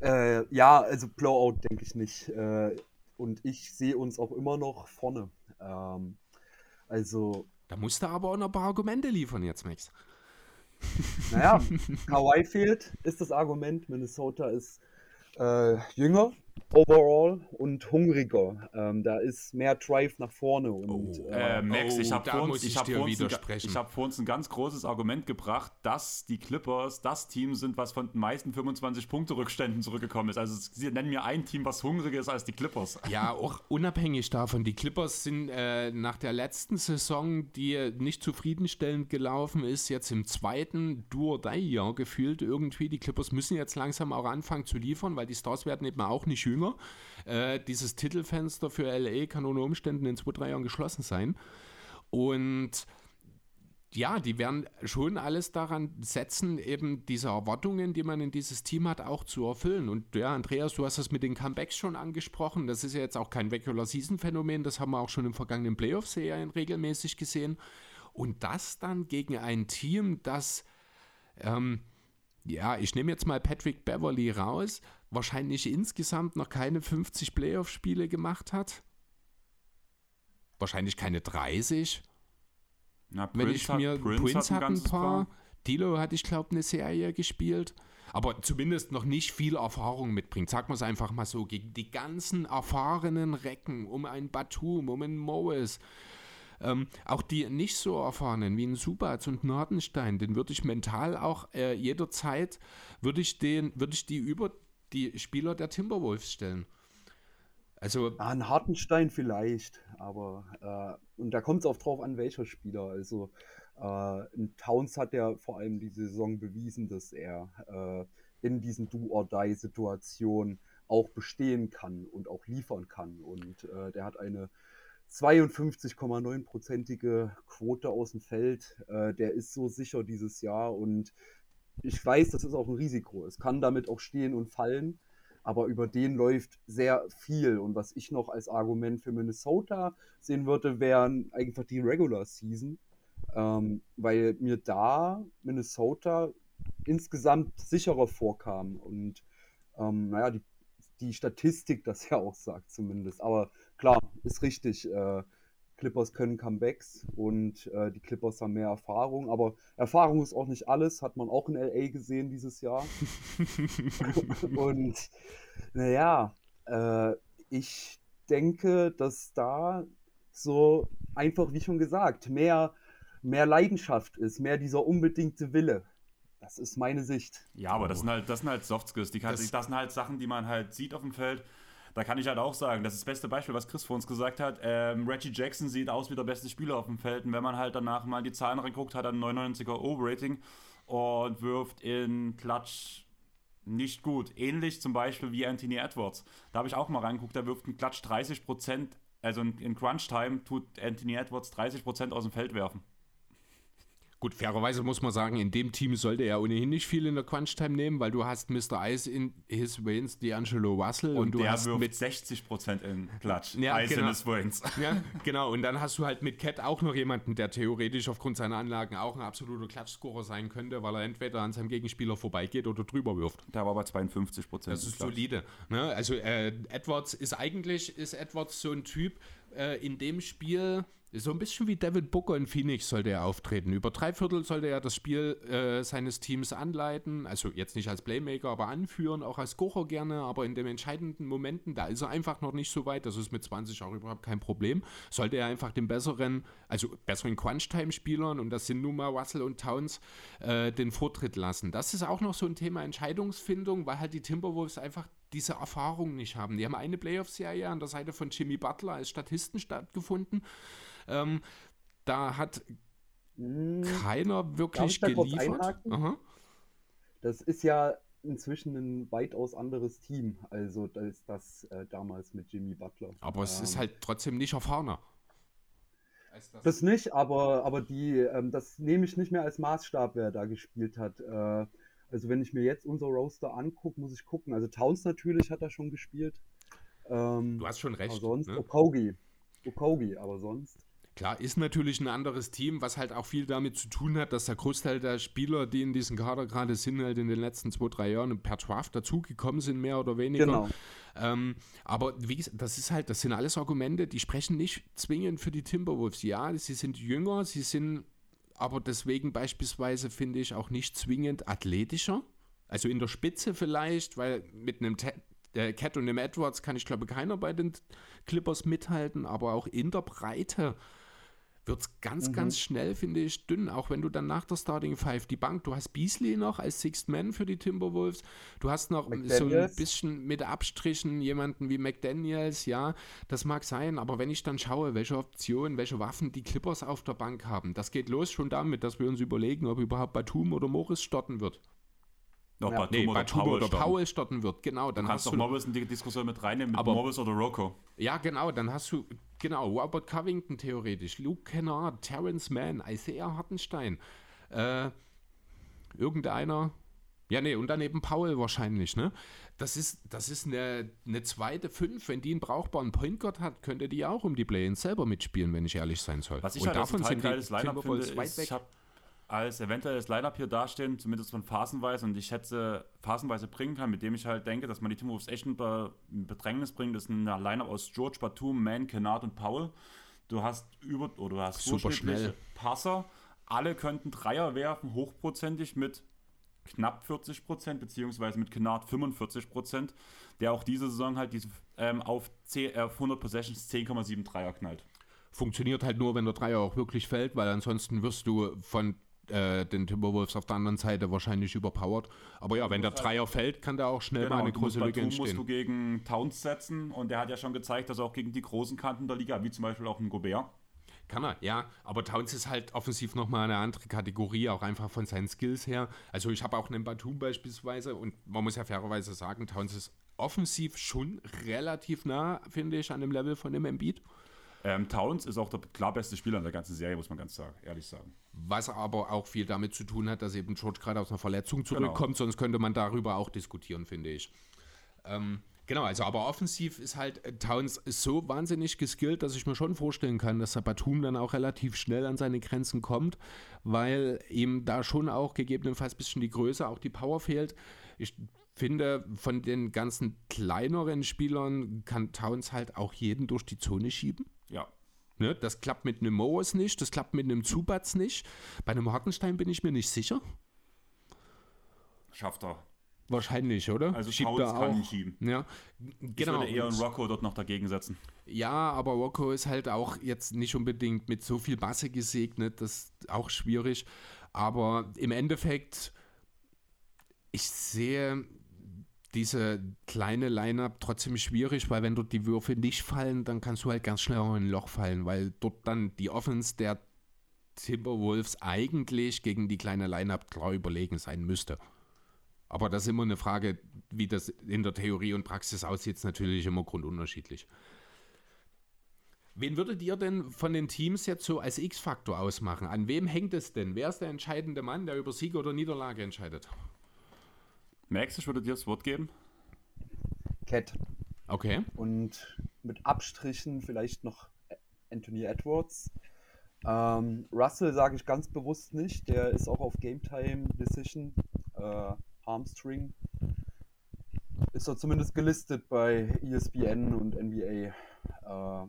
Äh, ja, also Blowout denke ich nicht. Äh, und ich sehe uns auch immer noch vorne. Ähm, also. Da musst du aber auch noch ein paar Argumente liefern jetzt, Max. Naja, Kawhi fehlt, ist das Argument. Minnesota ist äh, jünger overall und hungriger. Ähm, da ist mehr Drive nach vorne. Und, oh, äh, Max, oh, ich habe vor, uns, ich hab vor, hab vor uns ein ganz großes Argument gebracht, dass die Clippers das Team sind, was von den meisten 25 Punkte Rückständen zurückgekommen ist. Also sie nennen mir ein Team, was hungriger ist als die Clippers. Ja, auch unabhängig davon. Die Clippers sind äh, nach der letzten Saison, die nicht zufriedenstellend gelaufen ist, jetzt im zweiten Do-or-Die-Jahr gefühlt irgendwie. Die Clippers müssen jetzt langsam auch anfangen zu liefern, weil die Stars werden eben auch nicht jünger. Äh, dieses Titelfenster für LA kann unter Umständen in zwei, drei Jahren geschlossen sein. Und ja, die werden schon alles daran setzen, eben diese Erwartungen, die man in dieses Team hat, auch zu erfüllen. Und ja, Andreas, du hast das mit den Comebacks schon angesprochen. Das ist ja jetzt auch kein Regular Season Phänomen, das haben wir auch schon im vergangenen Playoff-Serien regelmäßig gesehen. Und das dann gegen ein Team, das, ähm, ja, ich nehme jetzt mal Patrick Beverly raus, wahrscheinlich insgesamt noch keine 50 Playoff-Spiele gemacht hat. Wahrscheinlich keine 30. Na, Wenn ich mir hat, Prince, Prince hat ein, hat ein paar. Dilo hat, ich glaube, eine Serie gespielt. Aber zumindest noch nicht viel Erfahrung mitbringt. Sagen wir es einfach mal so. Gegen die ganzen erfahrenen Recken, um ein Batum, um ein Moes, ähm, auch die nicht so erfahrenen wie ein Subatz und Nardenstein, den würde ich mental auch äh, jederzeit, würde ich, den, würde ich die über die Spieler der Timberwolves stellen. Also ah, ein Hartenstein vielleicht, aber äh, und da kommt es auch drauf an, welcher Spieler. Also äh, Towns hat ja vor allem die Saison bewiesen, dass er äh, in diesen Do-or-Die-Situationen auch bestehen kann und auch liefern kann. Und äh, der hat eine 52,9-prozentige Quote aus dem Feld. Äh, der ist so sicher dieses Jahr und ich weiß, das ist auch ein Risiko. Es kann damit auch stehen und fallen, aber über den läuft sehr viel. Und was ich noch als Argument für Minnesota sehen würde, wären einfach die Regular Season, ähm, weil mir da Minnesota insgesamt sicherer vorkam. Und ähm, naja, die, die Statistik das ja auch sagt zumindest. Aber klar, ist richtig. Äh, Clippers können Comebacks und äh, die Clippers haben mehr Erfahrung, aber Erfahrung ist auch nicht alles, hat man auch in LA gesehen dieses Jahr. und naja, äh, ich denke, dass da so einfach, wie schon gesagt, mehr, mehr Leidenschaft ist, mehr dieser unbedingte Wille. Das ist meine Sicht. Ja, aber das sind halt, das sind halt Soft Skills. Die kann, das, das sind halt Sachen, die man halt sieht auf dem Feld da kann ich halt auch sagen, das ist das beste Beispiel, was Chris vor uns gesagt hat. Ähm, Reggie Jackson sieht aus wie der beste Spieler auf dem Feld. Und wenn man halt danach mal die Zahlen reinguckt, hat er ein 99er Overrating und wirft in Klatsch nicht gut. Ähnlich zum Beispiel wie Anthony Edwards. Da habe ich auch mal reingeguckt, der wirft in Klatsch 30 also in, in Crunch Time tut Anthony Edwards 30% aus dem Feld werfen. Gut, fairerweise muss man sagen, in dem Team sollte er ohnehin nicht viel in der Crunch-Time nehmen, weil du hast Mr. Ice in his Waynes, D'Angelo Russell und, und du der hast mit 60% in Klatsch. Ja, Ice genau. in his Waynes. Ja, genau. Und dann hast du halt mit Cat auch noch jemanden, der theoretisch aufgrund seiner Anlagen auch ein absoluter Klatschscorer sein könnte, weil er entweder an seinem Gegenspieler vorbeigeht oder drüber wirft. Der war bei 52% Das ist solide. Ne? Also äh, Edwards ist eigentlich ist Edwards so ein Typ äh, in dem Spiel so ein bisschen wie David Booker in Phoenix sollte er auftreten. Über drei Viertel sollte er das Spiel äh, seines Teams anleiten. Also jetzt nicht als Playmaker, aber anführen, auch als Kocher gerne. Aber in den entscheidenden Momenten, da ist er einfach noch nicht so weit. Das ist mit 20 auch überhaupt kein Problem. Sollte er einfach den besseren, also besseren Crunch-Time-Spielern, und das sind nun mal Russell und Towns, äh, den Vortritt lassen. Das ist auch noch so ein Thema Entscheidungsfindung, weil halt die Timberwolves einfach diese Erfahrung nicht haben. Die haben eine Playoff-Serie an der Seite von Jimmy Butler als Statisten stattgefunden. Ähm, da hat hm, keiner wirklich geliefert. Das ist ja inzwischen ein weitaus anderes Team, also als das äh, damals mit Jimmy Butler. Aber es ähm, ist halt trotzdem nicht erfahrener. Das, das nicht, aber, aber die, ähm, das nehme ich nicht mehr als Maßstab, wer da gespielt hat. Äh, also wenn ich mir jetzt unser Roster angucke, muss ich gucken. Also Towns natürlich hat er schon gespielt. Ähm, du hast schon recht. Aber sonst ne? Okogi. Okogi, aber sonst. Klar, ist natürlich ein anderes Team, was halt auch viel damit zu tun hat, dass der Großteil der Spieler, die in diesem Kader gerade sind, halt in den letzten zwei, drei Jahren per Draft dazugekommen sind, mehr oder weniger. Genau. Ähm, aber wie gesagt, das ist halt, das sind alles Argumente, die sprechen nicht zwingend für die Timberwolves. Ja, sie sind jünger, sie sind aber deswegen beispielsweise finde ich auch nicht zwingend athletischer. Also in der Spitze vielleicht, weil mit einem äh, Cat und einem Edwards kann ich glaube keiner bei den Clippers mithalten, aber auch in der Breite wird es ganz, mhm. ganz schnell, finde ich, dünn. Auch wenn du dann nach der Starting Five die Bank, du hast Beasley noch als Sixth Man für die Timberwolves, du hast noch McDaniels. so ein bisschen mit Abstrichen jemanden wie McDaniels, ja, das mag sein, aber wenn ich dann schaue, welche Optionen, welche Waffen die Clippers auf der Bank haben, das geht los schon damit, dass wir uns überlegen, ob überhaupt Batum oder Morris starten wird. Noch ja. Batum, nee, oder, Batum Powell oder Powell starten wird, genau. Dann du kannst hast du Morris in die Diskussion mit reinnehmen, mit aber, Morris oder Rocco. Ja, genau, dann hast du, genau, Robert Covington theoretisch, Luke Kennard, Terrence Mann, Isaiah Hartenstein, äh, irgendeiner, ja, nee, und dann eben Powell wahrscheinlich, ne? Das ist, das ist eine, eine zweite Fünf. Wenn die einen brauchbaren Point Guard hat, könnte die auch um die Play-ins selber mitspielen, wenn ich ehrlich sein soll. Was ich und halt davon sind geiles Line-Up finde, ist, ich habe als eventuelles Line-Up hier dastehen, zumindest von phasenweise, und ich schätze, phasenweise bringen kann, mit dem ich halt denke, dass man die Timberwolves echt in Bedrängnis bringt, ist ein Line-Up aus George, Batum, Mann, Kennard und Paul. Du hast über oder du hast super schnell Passer. Alle könnten Dreier werfen, hochprozentig mit knapp 40 Prozent, beziehungsweise mit Kennard 45 Prozent, der auch diese Saison halt diese, ähm, auf, 10, äh, auf 100 Possessions 10,7 Dreier knallt. Funktioniert halt nur, wenn der Dreier auch wirklich fällt, weil ansonsten wirst du von äh, den Timberwolves auf der anderen Seite wahrscheinlich überpowered. Aber ja, wenn der Dreier fällt, kann der auch schnell genau, mal eine große Lücke entstehen. musst du gegen Towns setzen und der hat ja schon gezeigt, dass er auch gegen die großen Kanten der Liga, wie zum Beispiel auch ein Gobert, kann er, ja. Aber Towns ist halt offensiv nochmal eine andere Kategorie, auch einfach von seinen Skills her. Also ich habe auch einen Batum beispielsweise und man muss ja fairerweise sagen, Towns ist offensiv schon relativ nah, finde ich, an dem Level von dem Embiid. Ähm, Towns ist auch der klar beste Spieler in der ganzen Serie, muss man ganz sagen, ehrlich sagen. Was aber auch viel damit zu tun hat, dass eben George gerade aus einer Verletzung genau. zurückkommt, genau. sonst könnte man darüber auch diskutieren, finde ich. Ähm, genau, also aber offensiv ist halt äh, Towns so wahnsinnig geskillt, dass ich mir schon vorstellen kann, dass der Batum dann auch relativ schnell an seine Grenzen kommt, weil ihm da schon auch gegebenenfalls ein bisschen die Größe, auch die Power fehlt. Ich finde, von den ganzen kleineren Spielern kann Towns halt auch jeden durch die Zone schieben. Ja. Ne, das klappt mit einem Moos nicht, das klappt mit einem Zubatz nicht. Bei einem Hartenstein bin ich mir nicht sicher. Schafft er. Wahrscheinlich, oder? Also Schiebt Towns kann ihn schieben. Ja, genau. Ich würde eher einen Rocco dort noch dagegen setzen. Ja, aber Rocco ist halt auch jetzt nicht unbedingt mit so viel Masse gesegnet, das ist auch schwierig. Aber im Endeffekt, ich sehe diese kleine Line-Up trotzdem schwierig, weil wenn dort die Würfe nicht fallen, dann kannst du halt ganz schnell in ein Loch fallen, weil dort dann die Offense der Timberwolves eigentlich gegen die kleine Line-Up klar überlegen sein müsste. Aber das ist immer eine Frage, wie das in der Theorie und Praxis aussieht, ist natürlich immer grundunterschiedlich. Wen würdet ihr denn von den Teams jetzt so als X-Faktor ausmachen? An wem hängt es denn? Wer ist der entscheidende Mann, der über Sieg oder Niederlage entscheidet? Max, ich würde dir das Wort geben. Cat. Okay. Und mit Abstrichen vielleicht noch Anthony Edwards. Ähm, Russell sage ich ganz bewusst nicht. Der ist auch auf Game Time Decision. Äh, Armstring. Ist er zumindest gelistet bei ESPN und NBA. Äh,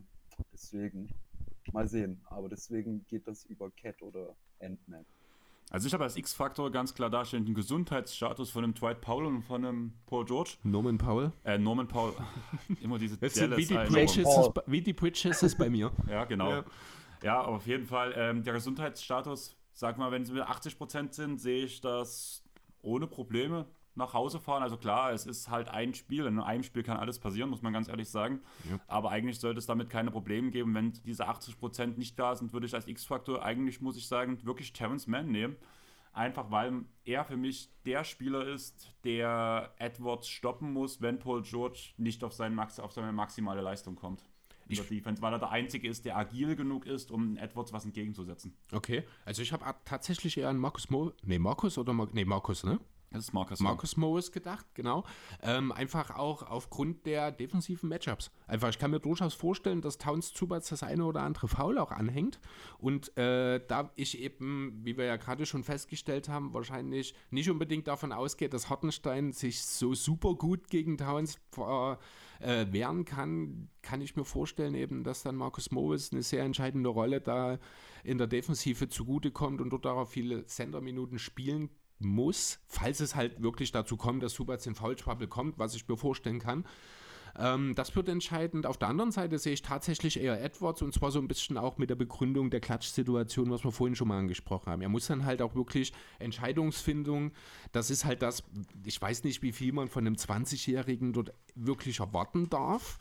deswegen mal sehen. Aber deswegen geht das über Cat oder Ant-Man. Also ich habe als X-Faktor ganz klar darstellen den Gesundheitsstatus von einem Dwight Powell und von einem Paul George. Norman Powell? Äh, Norman Powell. Immer diese das wie, die Bridges wie die Bridges ist bei mir. ja, genau. Ja. ja, auf jeden Fall. Ähm, der Gesundheitsstatus, sag mal, wenn es mir 80% sind, sehe ich das ohne Probleme nach Hause fahren. Also klar, es ist halt ein Spiel. In einem Spiel kann alles passieren, muss man ganz ehrlich sagen. Ja. Aber eigentlich sollte es damit keine Probleme geben. Wenn diese 80% nicht da sind, würde ich als X-Faktor eigentlich, muss ich sagen, wirklich Terrence Mann nehmen. Einfach weil er für mich der Spieler ist, der Edwards stoppen muss, wenn Paul George nicht auf, seinen Max, auf seine maximale Leistung kommt. Ich, Defense, weil er der Einzige ist, der agil genug ist, um Edwards was entgegenzusetzen. Okay, also ich habe tatsächlich eher einen Markus Mo. Nee, Markus oder Mar nee, Markus, ne? Das ist Marcus, Marcus Morris gedacht, genau. Ähm, einfach auch aufgrund der defensiven Matchups. Einfach, ich kann mir durchaus vorstellen, dass Towns Zubats das eine oder andere Foul auch anhängt. Und äh, da ich eben, wie wir ja gerade schon festgestellt haben, wahrscheinlich nicht unbedingt davon ausgehe, dass Hartenstein sich so super gut gegen Towns äh, wehren kann, kann ich mir vorstellen, eben, dass dann Marcus Morris eine sehr entscheidende Rolle da in der Defensive zugutekommt und dort darauf viele Senderminuten spielen muss, falls es halt wirklich dazu kommt, dass Subats in Foul Trouble kommt, was ich mir vorstellen kann. Ähm, das wird entscheidend. Auf der anderen Seite sehe ich tatsächlich eher Edwards und zwar so ein bisschen auch mit der Begründung der Klatschsituation, was wir vorhin schon mal angesprochen haben. Er muss dann halt auch wirklich Entscheidungsfindung, das ist halt das, ich weiß nicht, wie viel man von einem 20-Jährigen dort wirklich erwarten darf,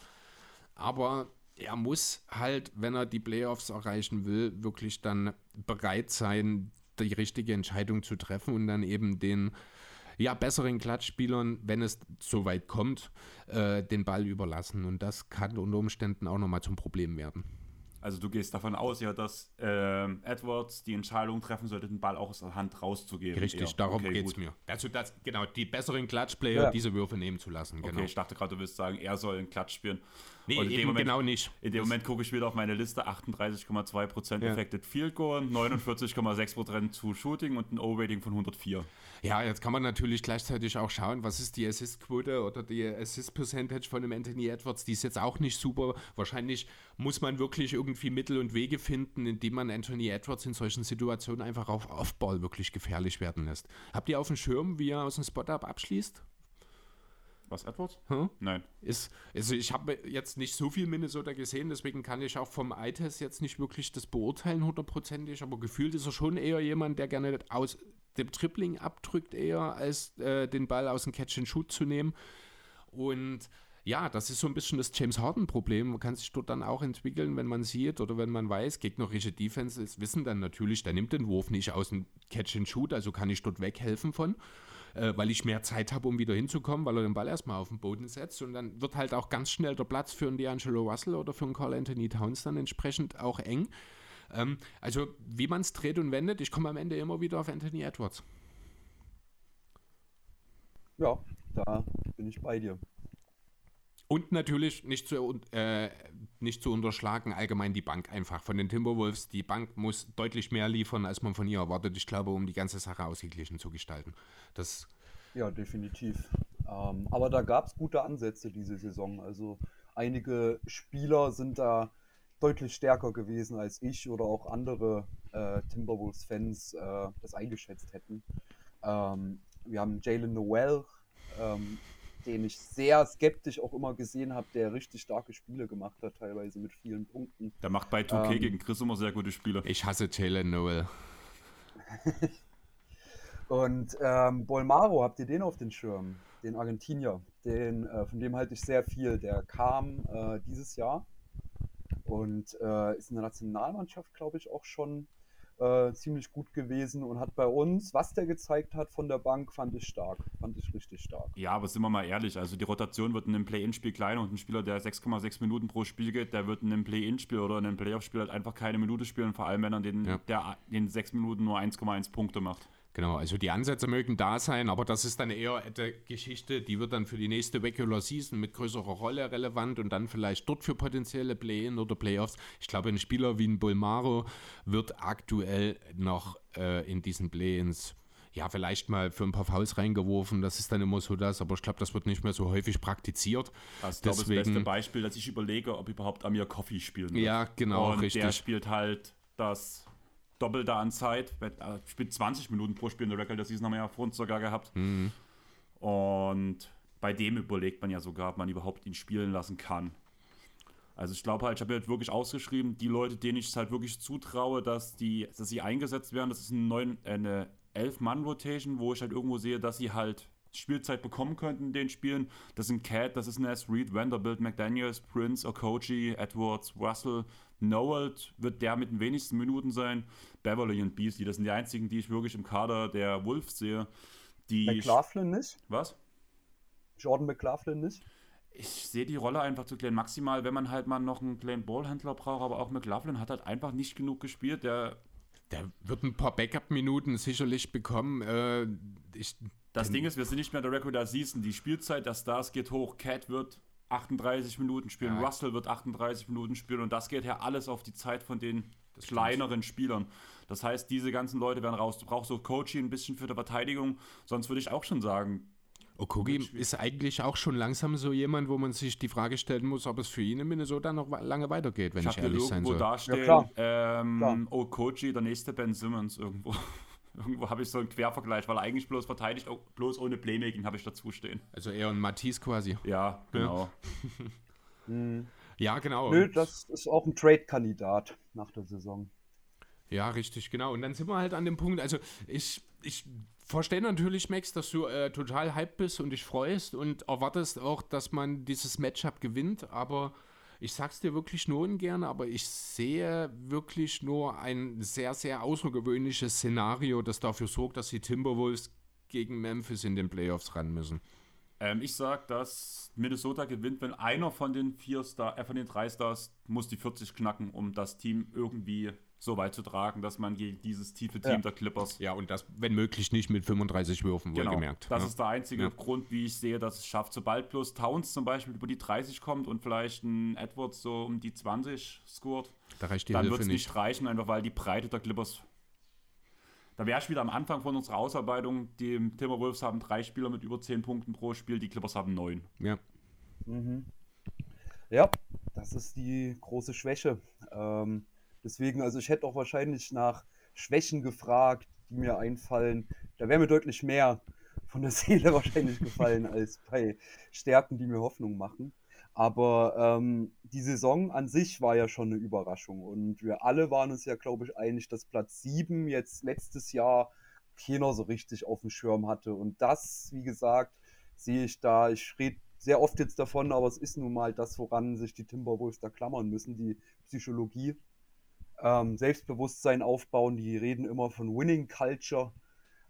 aber er muss halt, wenn er die Playoffs erreichen will, wirklich dann bereit sein, die richtige Entscheidung zu treffen und dann eben den ja, besseren Klatschspielern, wenn es so weit kommt, äh, den Ball überlassen. Und das kann unter Umständen auch nochmal zum Problem werden. Also du gehst davon aus, ja, dass äh, Edwards die Entscheidung treffen sollte, den Ball auch aus der Hand rauszugeben. Richtig, eher. darum okay, geht es mir. Also das, genau, die besseren Klatschplayer ja. diese Würfe nehmen zu lassen. Genau. Okay, ich dachte gerade, du willst sagen, er soll einen Klatsch spielen. Nee, und eben Moment, genau nicht. In dem Moment gucke ich wieder auf meine Liste, 38,2% ja. Affected Field Goal, 49,6% zu Shooting und ein O-Rating von 104. Ja, jetzt kann man natürlich gleichzeitig auch schauen, was ist die Assist-Quote oder die Assist-Percentage von dem Anthony Edwards. Die ist jetzt auch nicht super. Wahrscheinlich muss man wirklich irgendwie Mittel und Wege finden, indem man Anthony Edwards in solchen Situationen einfach auf Off-Ball wirklich gefährlich werden lässt. Habt ihr auf dem Schirm, wie er aus dem Spot-Up abschließt? Was, Edwards? Hm? Nein. Ist, also ich habe jetzt nicht so viel Minnesota gesehen, deswegen kann ich auch vom Eye-Test jetzt nicht wirklich das beurteilen hundertprozentig, aber gefühlt ist er schon eher jemand, der gerne aus dem Tripling abdrückt eher, als äh, den Ball aus dem Catch-and-Shoot zu nehmen. Und ja, das ist so ein bisschen das James Harden-Problem. Man kann sich dort dann auch entwickeln, wenn man sieht oder wenn man weiß, gegnerische Defenses wissen dann natürlich, der nimmt den Wurf nicht aus dem Catch-and-Shoot, also kann ich dort weghelfen von äh, weil ich mehr Zeit habe, um wieder hinzukommen, weil er den Ball erstmal auf den Boden setzt. Und dann wird halt auch ganz schnell der Platz für einen D'Angelo Russell oder für einen Carl Anthony Towns dann entsprechend auch eng. Ähm, also, wie man es dreht und wendet, ich komme am Ende immer wieder auf Anthony Edwards. Ja, da bin ich bei dir. Und natürlich nicht zu, äh, nicht zu unterschlagen, allgemein die Bank einfach von den Timberwolves. Die Bank muss deutlich mehr liefern, als man von ihr erwartet. Ich glaube, um die ganze Sache ausgeglichen zu gestalten. Das ja, definitiv. Ähm, aber da gab es gute Ansätze diese Saison. Also einige Spieler sind da deutlich stärker gewesen als ich oder auch andere äh, Timberwolves-Fans äh, das eingeschätzt hätten. Ähm, wir haben Jalen Noel, ähm, den ich sehr skeptisch auch immer gesehen habe, der richtig starke Spiele gemacht hat, teilweise mit vielen Punkten. Der macht bei 2K ähm, gegen Chris immer sehr gute Spiele. Ich hasse Jalen Noel. Und ähm, Bolmaro, habt ihr den auf den Schirm? Den Argentinier, den, äh, von dem halte ich sehr viel. Der kam äh, dieses Jahr und äh, ist in der Nationalmannschaft, glaube ich, auch schon äh, ziemlich gut gewesen und hat bei uns, was der gezeigt hat von der Bank, fand ich stark. Fand ich richtig stark. Ja, aber sind wir mal ehrlich, also die Rotation wird in einem Play-In-Spiel kleiner und ein Spieler, der 6,6 Minuten pro Spiel geht, der wird in einem Play-In-Spiel oder in einem Playoff-Spiel halt einfach keine Minute spielen, vor allem wenn er den, ja. der in 6 Minuten nur 1,1 Punkte macht. Genau, also die Ansätze mögen da sein, aber das ist dann eher eine Geschichte, die wird dann für die nächste Regular Season mit größerer Rolle relevant und dann vielleicht dort für potenzielle Play-In oder Playoffs. Ich glaube, ein Spieler wie ein Bulmaro wird aktuell noch äh, in diesen Play-Ins ja, vielleicht mal für ein paar Fouls reingeworfen. Das ist dann immer so das, aber ich glaube, das wird nicht mehr so häufig praktiziert. Das ist das beste Beispiel, dass ich überlege, ob überhaupt Amir Coffee spielen wird. Ja, genau, Und richtig. Der spielt halt das Doppelte an Zeit. Äh, spielt 20 Minuten pro Spiel in der Regular Season, haben wir ja vor uns sogar gehabt. Mhm. Und bei dem überlegt man ja sogar, ob man überhaupt ihn spielen lassen kann. Also ich glaube halt, ich habe halt wirklich ausgeschrieben, die Leute, denen ich es halt wirklich zutraue, dass die, dass sie eingesetzt werden, das ist ein neun, eine Elf-Mann-Rotation, wo ich halt irgendwo sehe, dass sie halt Spielzeit bekommen könnten in den Spielen. Das sind Cat, das ist Ness, Reed, Vanderbilt, McDaniels, Prince, Okoji, Edwards, Russell, Noel wird der mit den wenigsten Minuten sein. Beverly und Beasley, das sind die einzigen, die ich wirklich im Kader der Wolves sehe. Die McLaughlin nicht? Was? Jordan McLaughlin nicht? Ich sehe die Rolle einfach zu klein. Maximal, wenn man halt mal noch einen kleinen Ballhändler braucht, aber auch McLaughlin hat halt einfach nicht genug gespielt. Der der wird ein paar Backup-Minuten sicherlich bekommen. Äh, ich, das Ding ist, wir sind nicht mehr der Regular Season. Die Spielzeit der Stars geht hoch. Cat wird 38 Minuten spielen, ja. Russell wird 38 Minuten spielen und das geht ja alles auf die Zeit von den das kleineren. Spielern. Das heißt, diese ganzen Leute werden raus. Du brauchst so Coaching ein bisschen für die Verteidigung. Sonst würde ich auch schon sagen, Okogi ist eigentlich auch schon langsam so jemand, wo man sich die Frage stellen muss, ob es für ihn in Minnesota noch lange weitergeht, wenn ich, ich ehrlich sein soll. Da stehen, ja, ähm, Okoji, der nächste Ben Simmons irgendwo. irgendwo habe ich so einen Quervergleich, weil er eigentlich bloß verteidigt, bloß ohne Playmaking habe ich dazu stehen. Also eher ein Matisse quasi. Ja, genau. Ja, ja genau. Nö, das ist auch ein Trade-Kandidat nach der Saison. Ja, richtig, genau. Und dann sind wir halt an dem Punkt, also ich, ich verstehe natürlich, Max, dass du äh, total hype bist und dich freust und erwartest auch, dass man dieses Matchup gewinnt, aber ich sag's dir wirklich nur ungern, aber ich sehe wirklich nur ein sehr, sehr außergewöhnliches Szenario, das dafür sorgt, dass die Timberwolves gegen Memphis in den Playoffs ran müssen. Ähm, ich sag, dass Minnesota gewinnt, wenn einer von den vier Star, äh, von den drei Stars muss die 40 knacken, um das Team irgendwie so weit zu tragen, dass man gegen dieses tiefe Team ja. der Clippers. Ja, und das, wenn möglich, nicht mit 35 Würfen, genau. wohlgemerkt. Das ja. ist der einzige ja. Grund, wie ich sehe, dass es schafft. Sobald bloß Towns zum Beispiel über die 30 kommt und vielleicht ein Edwards so um die 20 scored, da dann wird es nicht reichen, einfach weil die Breite der Clippers. Da wäre ich wieder am Anfang von unserer Ausarbeitung. Die Timberwolves haben drei Spieler mit über 10 Punkten pro Spiel, die Clippers haben neun. Ja. Mhm. Ja, das ist die große Schwäche. Ähm, Deswegen, also ich hätte auch wahrscheinlich nach Schwächen gefragt, die mir einfallen. Da wäre mir deutlich mehr von der Seele wahrscheinlich gefallen als bei Stärken, die mir Hoffnung machen. Aber ähm, die Saison an sich war ja schon eine Überraschung. Und wir alle waren uns ja, glaube ich, einig, dass Platz 7 jetzt letztes Jahr keiner so richtig auf dem Schirm hatte. Und das, wie gesagt, sehe ich da. Ich rede sehr oft jetzt davon, aber es ist nun mal das, woran sich die Timberwolves da klammern müssen, die Psychologie ähm, Selbstbewusstsein aufbauen. Die reden immer von Winning Culture.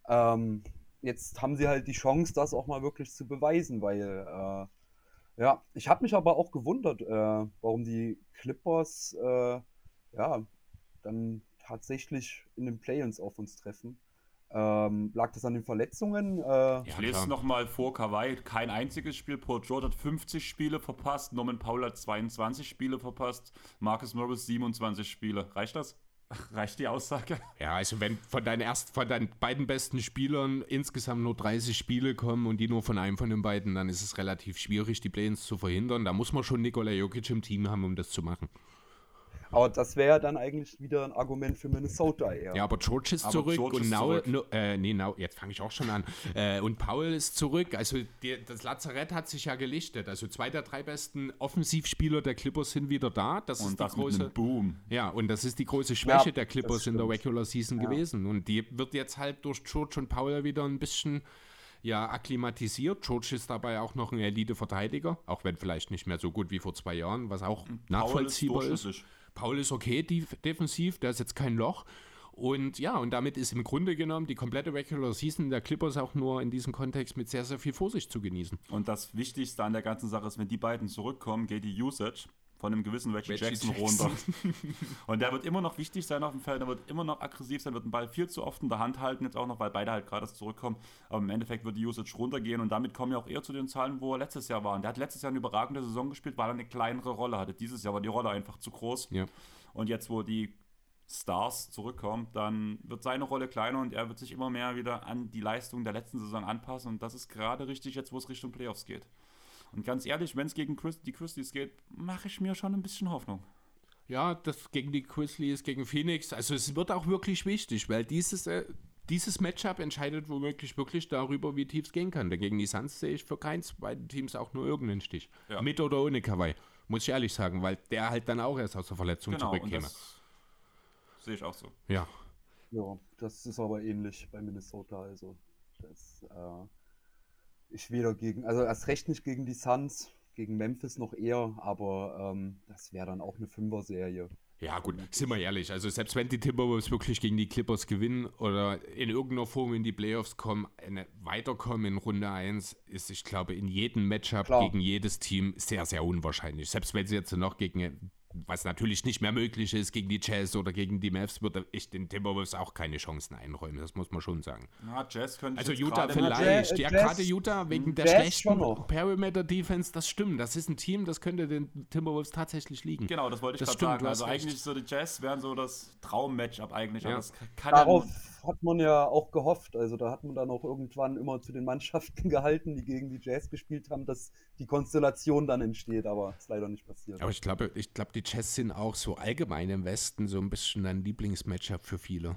Ähm, jetzt haben sie halt die Chance, das auch mal wirklich zu beweisen, weil äh, ja, ich habe mich aber auch gewundert, äh, warum die Clippers äh, ja dann tatsächlich in den Play-ins auf uns treffen. Ähm, lag das an den Verletzungen? Äh, ich lese es nochmal vor, Kawhi kein einziges Spiel. Paul George hat 50 Spiele verpasst, Norman Paul hat 22 Spiele verpasst, Marcus Morris 27 Spiele. Reicht das? Reicht die Aussage? Ja, also wenn von deinen, erst, von deinen beiden besten Spielern insgesamt nur 30 Spiele kommen und die nur von einem von den beiden, dann ist es relativ schwierig, die Play-ins zu verhindern. Da muss man schon Nikola Jokic im Team haben, um das zu machen. Aber das wäre dann eigentlich wieder ein Argument für Minnesota eher. Ja, aber George ist aber zurück George und ist Now, zurück. No, äh, nee, Now, jetzt fange ich auch schon an. äh, und Paul ist zurück. Also die, das Lazarett hat sich ja gelichtet. Also zwei der drei besten Offensivspieler der Clippers sind wieder da. Das und ist das die große Boom. Ja, und das ist die große Schwäche ja, der Clippers in der Regular Season ja. gewesen. Und die wird jetzt halt durch George und Paul wieder ein bisschen ja akklimatisiert. George ist dabei auch noch ein Elite-Verteidiger, auch wenn vielleicht nicht mehr so gut wie vor zwei Jahren, was auch Paul nachvollziehbar ist. ist. Paul ist okay defensiv, der ist jetzt kein Loch. Und ja, und damit ist im Grunde genommen die komplette Regular Season der Clippers auch nur in diesem Kontext mit sehr, sehr viel Vorsicht zu genießen. Und das Wichtigste an der ganzen Sache ist, wenn die beiden zurückkommen, geht die Usage von einem gewissen Reggie, Reggie Jackson, Jackson, und der wird immer noch wichtig sein auf dem Feld, der wird immer noch aggressiv sein, wird den Ball viel zu oft in der Hand halten, jetzt auch noch, weil beide halt gerade zurückkommen. Aber im Endeffekt wird die Usage runtergehen und damit kommen wir auch eher zu den Zahlen, wo er letztes Jahr war. Und der hat letztes Jahr eine überragende Saison gespielt, weil er eine kleinere Rolle hatte. Dieses Jahr war die Rolle einfach zu groß. Ja. Und jetzt, wo die Stars zurückkommen, dann wird seine Rolle kleiner und er wird sich immer mehr wieder an die Leistung der letzten Saison anpassen. Und das ist gerade richtig jetzt, wo es Richtung Playoffs geht. Und ganz ehrlich, wenn es gegen Chris, die Grizzlies geht, mache ich mir schon ein bisschen Hoffnung. Ja, das gegen die Grizzlies, gegen Phoenix. Also es wird auch wirklich wichtig, weil dieses, äh, dieses Matchup entscheidet womöglich wirklich darüber, wie tief es gehen kann. Dagegen die Suns sehe ich für keins beiden Teams auch nur irgendeinen Stich. Ja. Mit oder ohne Kawhi. Muss ich ehrlich sagen, weil der halt dann auch erst aus der Verletzung genau, zurückkäme. Sehe ich auch so. Ja. Ja, das ist aber ähnlich bei Minnesota. Also das, äh, ich weder gegen, also erst recht nicht gegen die Suns, gegen Memphis noch eher, aber ähm, das wäre dann auch eine Fünfer-Serie. Ja, gut, sind wir ehrlich. Also, selbst wenn die Timberwolves wirklich gegen die Clippers gewinnen oder in irgendeiner Form in die Playoffs kommen, eine, weiterkommen in Runde 1, ist, ich glaube, in jedem Matchup Klar. gegen jedes Team sehr, sehr unwahrscheinlich. Selbst wenn sie jetzt noch gegen was natürlich nicht mehr möglich ist gegen die Jazz oder gegen die Mavs, würde ich den Timberwolves auch keine Chancen einräumen. Das muss man schon sagen. Na, Jazz könnte Also Utah vielleicht. Ja, gerade Utah wegen der Jazz schlechten Perimeter-Defense, das stimmt. Das ist ein Team, das könnte den Timberwolves tatsächlich liegen. Genau, das wollte ich gerade sagen. Also eigentlich so die Jazz wären so das Traum-Matchup eigentlich. Ja. Darauf ja hat man ja auch gehofft. Also da hat man dann auch irgendwann immer zu den Mannschaften gehalten, die gegen die Jazz gespielt haben, dass die Konstellation dann entsteht, aber ist leider nicht passiert. Aber ich glaube, ich glaube, die Jazz sind auch so allgemein im Westen so ein bisschen ein Lieblingsmatchup für viele.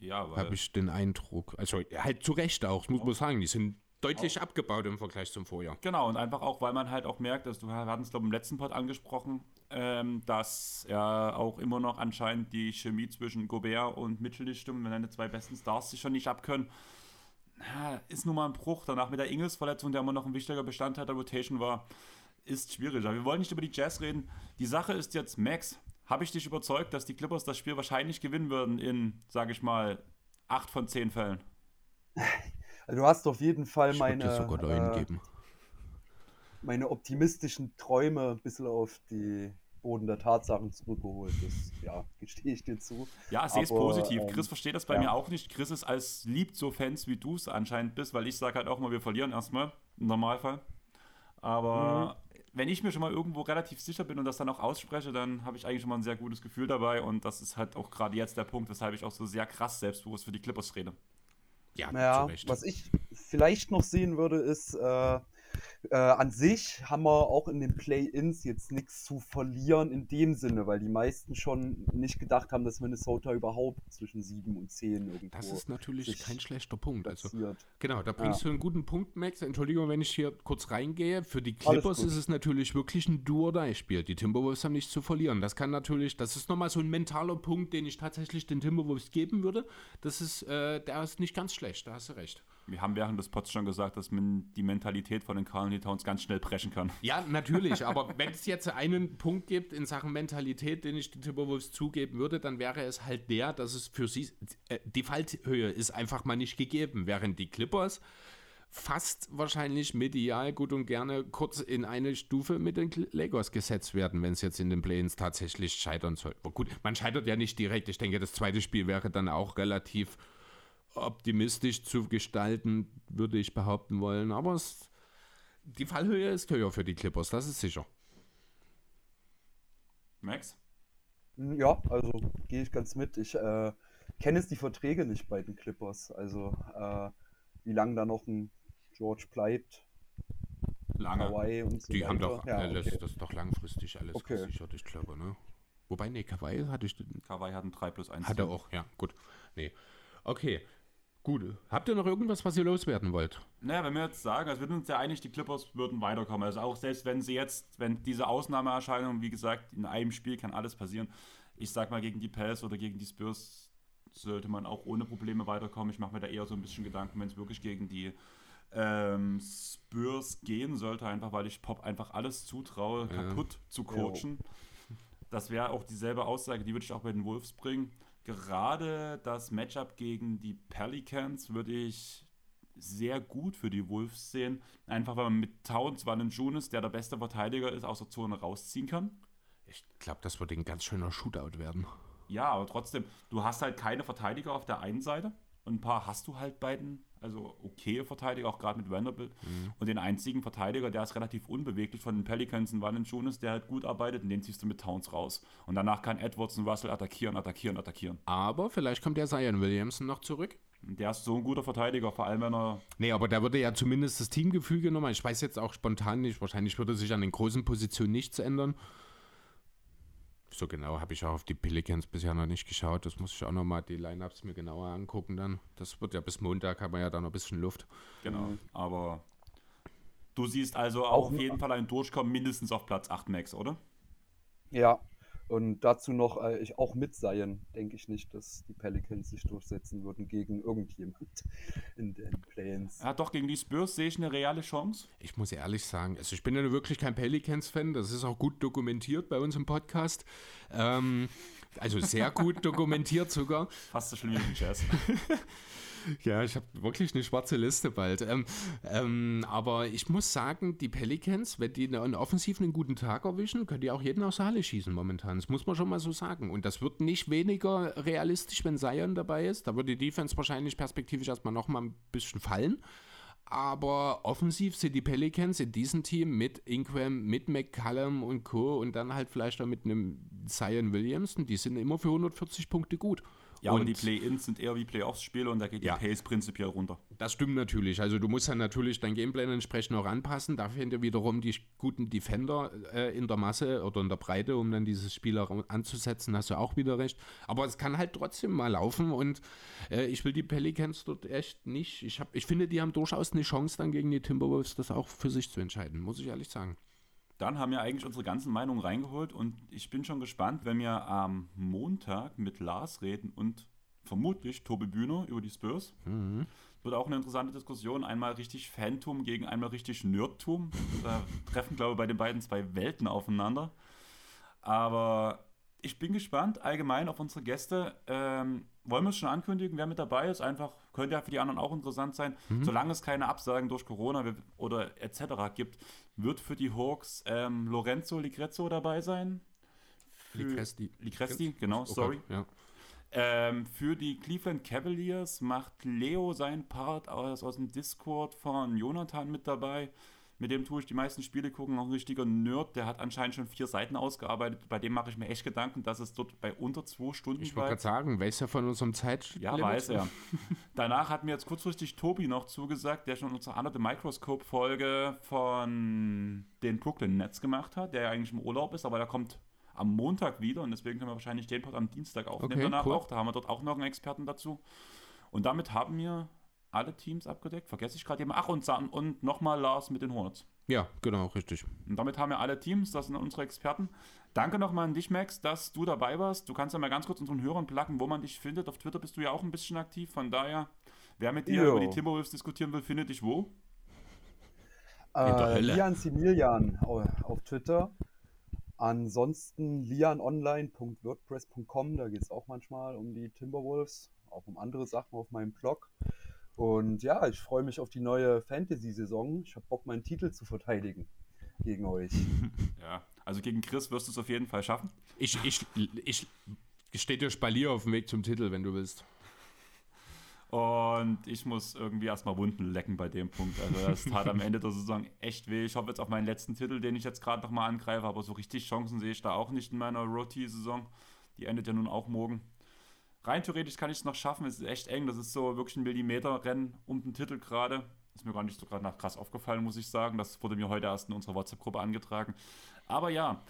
Ja, weil. Habe ich den Eindruck. Also halt zu Recht auch, muss man sagen. Die sind deutlich auch. abgebaut im Vergleich zum Vorjahr. Genau, und einfach auch, weil man halt auch merkt, dass du hatten es, glaube ich, im letzten Pod angesprochen, ähm, dass ja auch immer noch anscheinend die Chemie zwischen Gobert und Mitchell nicht stimmt, wenn deine zwei besten Stars sich schon nicht abkönnen. Ja, ist nun mal ein Bruch. Danach mit der Ingels-Verletzung, der immer noch ein wichtiger Bestandteil der Rotation war, ist schwieriger. Wir wollen nicht über die Jazz reden. Die Sache ist jetzt, Max, habe ich dich überzeugt, dass die Clippers das Spiel wahrscheinlich gewinnen würden in, sage ich mal, acht von zehn Fällen? Also du hast auf jeden Fall ich meine, äh, meine optimistischen Träume ein bisschen auf die Boden der Tatsachen zurückgeholt. Das ja, gestehe ich dir zu. Ja, sehe es positiv. Ähm, Chris versteht das bei ja. mir auch nicht. Chris ist als liebt so Fans, wie du es anscheinend bist, weil ich sage halt auch mal, wir verlieren erstmal, im Normalfall. Aber mhm. wenn ich mir schon mal irgendwo relativ sicher bin und das dann auch ausspreche, dann habe ich eigentlich schon mal ein sehr gutes Gefühl dabei und das ist halt auch gerade jetzt der Punkt, weshalb ich auch so sehr krass selbstbewusst für die Clippers rede. Ja, naja, was ich vielleicht noch sehen würde, ist, äh, äh, an sich haben wir auch in den Play-Ins jetzt nichts zu verlieren in dem Sinne, weil die meisten schon nicht gedacht haben, dass Minnesota überhaupt zwischen 7 und 10 irgendwo. Das ist natürlich kein schlechter Punkt. Also, genau, da bringst ja. du einen guten Punkt, Max. Entschuldigung, wenn ich hier kurz reingehe. Für die Clippers ist es natürlich wirklich ein Do-or-Die-Spiel. Die Timberwolves haben nichts zu verlieren. Das kann natürlich, das ist nochmal so ein mentaler Punkt, den ich tatsächlich den Timberwolves geben würde. Das ist, äh, der ist nicht ganz schlecht, da hast du recht wir haben während des Pots schon gesagt, dass man die Mentalität von den Carl Towns ganz schnell brechen kann. Ja, natürlich, aber wenn es jetzt einen Punkt gibt in Sachen Mentalität, den ich den Timberwolves zugeben würde, dann wäre es halt der, dass es für sie, äh, die Fallhöhe ist einfach mal nicht gegeben, während die Clippers fast wahrscheinlich medial gut und gerne kurz in eine Stufe mit den Lakers gesetzt werden, wenn es jetzt in den Plains tatsächlich scheitern soll. Aber gut, man scheitert ja nicht direkt. Ich denke, das zweite Spiel wäre dann auch relativ optimistisch zu gestalten, würde ich behaupten wollen. Aber es, die Fallhöhe ist höher für die Clippers, das ist sicher. Max? Ja, also gehe ich ganz mit. Ich äh, kenne jetzt die Verträge nicht bei den Clippers. Also äh, wie lange da noch ein George bleibt. Lange. So die weiter. haben doch, ja, okay. das, das ist doch langfristig alles okay. gesichert, ich glaube, ne? Wobei, nee, Kawaii hatte ich. Kawaii hat ein 3 plus 1. Hat er auch, ja, gut. Nee. Okay, Gut. Habt ihr noch irgendwas, was ihr loswerden wollt? Naja, wenn wir jetzt sagen, also wir sind uns ja einig, die Clippers würden weiterkommen. Also auch selbst wenn sie jetzt, wenn diese Ausnahmeerscheinung, wie gesagt, in einem Spiel kann alles passieren. Ich sag mal, gegen die Pels oder gegen die Spurs sollte man auch ohne Probleme weiterkommen. Ich mache mir da eher so ein bisschen Gedanken, wenn es wirklich gegen die ähm, Spurs gehen sollte, einfach weil ich Pop einfach alles zutraue, ja. kaputt zu coachen. Jo. Das wäre auch dieselbe Aussage, die würde ich auch bei den Wolves bringen gerade das Matchup gegen die Pelicans würde ich sehr gut für die Wolves sehen. Einfach weil man mit Towns Valanciunas, der der beste Verteidiger ist, aus der Zone rausziehen kann. Ich glaube, das wird ein ganz schöner Shootout werden. Ja, aber trotzdem, du hast halt keine Verteidiger auf der einen Seite und ein paar hast du halt bei den also okay Verteidiger, auch gerade mit Vanderbilt. Mhm. Und den einzigen Verteidiger, der ist relativ unbeweglich von den Pelicans und Valanciunas, der halt gut arbeitet und den ziehst du mit Towns raus. Und danach kann Edwards und Russell attackieren, attackieren, attackieren. Aber vielleicht kommt der Zion Williamson noch zurück. Der ist so ein guter Verteidiger, vor allem wenn er. Nee, aber der würde ja zumindest das Teamgefüge nochmal. Ich weiß jetzt auch spontan nicht, wahrscheinlich würde sich an den großen Positionen nichts ändern. So genau habe ich auch auf die Pelicans bisher noch nicht geschaut. Das muss ich auch nochmal die Lineups mir genauer angucken dann. Das wird ja bis Montag, haben wir ja da noch ein bisschen Luft. Genau, aber du siehst also auch auf jeden Fall ein Durchkommen mindestens auf Platz 8 Max, oder? Ja, und dazu noch, äh, ich auch mit Seien, denke ich nicht, dass die Pelicans sich durchsetzen würden gegen irgendjemand in den Plains. Ja, doch, gegen die Spurs sehe ich eine reale Chance. Ich muss ehrlich sagen, also ich bin ja wirklich kein Pelicans-Fan, das ist auch gut dokumentiert bei uns im Podcast. Ähm, Also sehr gut dokumentiert sogar. Fast so schlimm wie Jazz. Ja, ich habe wirklich eine schwarze Liste bald. Ähm, ähm, aber ich muss sagen, die Pelicans, wenn die einen offensiv einen guten Tag erwischen, können die auch jeden aus der Halle schießen momentan. Das muss man schon mal so sagen. Und das wird nicht weniger realistisch, wenn Zion dabei ist. Da wird die Defense wahrscheinlich perspektivisch erstmal noch mal ein bisschen fallen. Aber offensiv sind die Pelicans in diesem Team mit Ingram, mit McCallum und Co. und dann halt vielleicht auch mit einem Zion Williamson, die sind immer für 140 Punkte gut. Ja, und, aber die Play-Ins sind eher wie Playoffs-Spiele und da geht die ja, Pace prinzipiell runter. Das stimmt natürlich. Also du musst dann natürlich dein Gameplan entsprechend auch anpassen. Dafür ja wiederum die guten Defender äh, in der Masse oder in der Breite, um dann dieses Spiel anzusetzen, hast du auch wieder recht. Aber es kann halt trotzdem mal laufen und äh, ich will die Pelicans dort echt nicht. Ich, hab, ich finde, die haben durchaus eine Chance dann gegen die Timberwolves, das auch für sich zu entscheiden, muss ich ehrlich sagen dann haben wir eigentlich unsere ganzen Meinungen reingeholt und ich bin schon gespannt, wenn wir am Montag mit Lars reden und vermutlich Tobi Bühner über die Spurs. Mhm. Wird auch eine interessante Diskussion. Einmal richtig Phantom gegen einmal richtig Nerdtum. Da treffen, glaube ich, bei den beiden zwei Welten aufeinander. Aber ich bin gespannt allgemein auf unsere Gäste. Ähm, wollen wir es schon ankündigen, wer mit dabei ist? Einfach könnte ja für die anderen auch interessant sein. Mhm. Solange es keine Absagen durch Corona oder etc. gibt, wird für die Hawks ähm, Lorenzo Ligrezzo dabei sein. Ligresti. Ligresti, genau, sorry. Okay, ja. ähm, für die Cleveland Cavaliers macht Leo seinen Part aus, aus dem Discord von Jonathan mit dabei. Mit dem tue ich die meisten Spiele gucken. Noch ein richtiger Nerd, der hat anscheinend schon vier Seiten ausgearbeitet. Bei dem mache ich mir echt Gedanken, dass es dort bei unter zwei Stunden Ich wollte gerade sagen, weiß er von unserem Zeit. Ja, weiß er. Danach hat mir jetzt kurzfristig Tobi noch zugesagt, der schon unsere andere Microscope-Folge von den Brooklyn Nets gemacht hat, der ja eigentlich im Urlaub ist, aber der kommt am Montag wieder und deswegen können wir wahrscheinlich den Pod am Dienstag aufnehmen. Okay, danach cool. auch. Da haben wir dort auch noch einen Experten dazu. Und damit haben wir alle Teams abgedeckt. Vergesse ich gerade jemand. Ach, und, und nochmal Lars mit den Hornets. Ja, genau, richtig. Und damit haben wir alle Teams, das sind unsere Experten. Danke nochmal an dich, Max, dass du dabei warst. Du kannst ja mal ganz kurz unseren Hörern placken, wo man dich findet. Auf Twitter bist du ja auch ein bisschen aktiv. Von daher, wer mit dir jo. über die Timberwolves diskutieren will, findet dich wo? Äh, Lian Similian auf Twitter. Ansonsten lianonline.wordpress.com, da geht es auch manchmal um die Timberwolves, auch um andere Sachen auf meinem Blog. Und ja, ich freue mich auf die neue Fantasy-Saison. Ich habe Bock, meinen Titel zu verteidigen gegen euch. Ja, also gegen Chris wirst du es auf jeden Fall schaffen. Ich, ich, ich, ich stehe dir Spalier auf dem Weg zum Titel, wenn du willst. Und ich muss irgendwie erstmal Wunden lecken bei dem Punkt. Also das tat am Ende der Saison echt weh. Ich hoffe jetzt auf meinen letzten Titel, den ich jetzt gerade nochmal angreife, aber so richtig Chancen sehe ich da auch nicht in meiner Roti-Saison. Die endet ja nun auch morgen rein theoretisch kann ich es noch schaffen. Es ist echt eng. Das ist so wirklich ein Millimeter-Rennen um den Titel gerade. Ist mir gar nicht so gerade nach krass aufgefallen, muss ich sagen. Das wurde mir heute erst in unserer WhatsApp-Gruppe angetragen. Aber ja,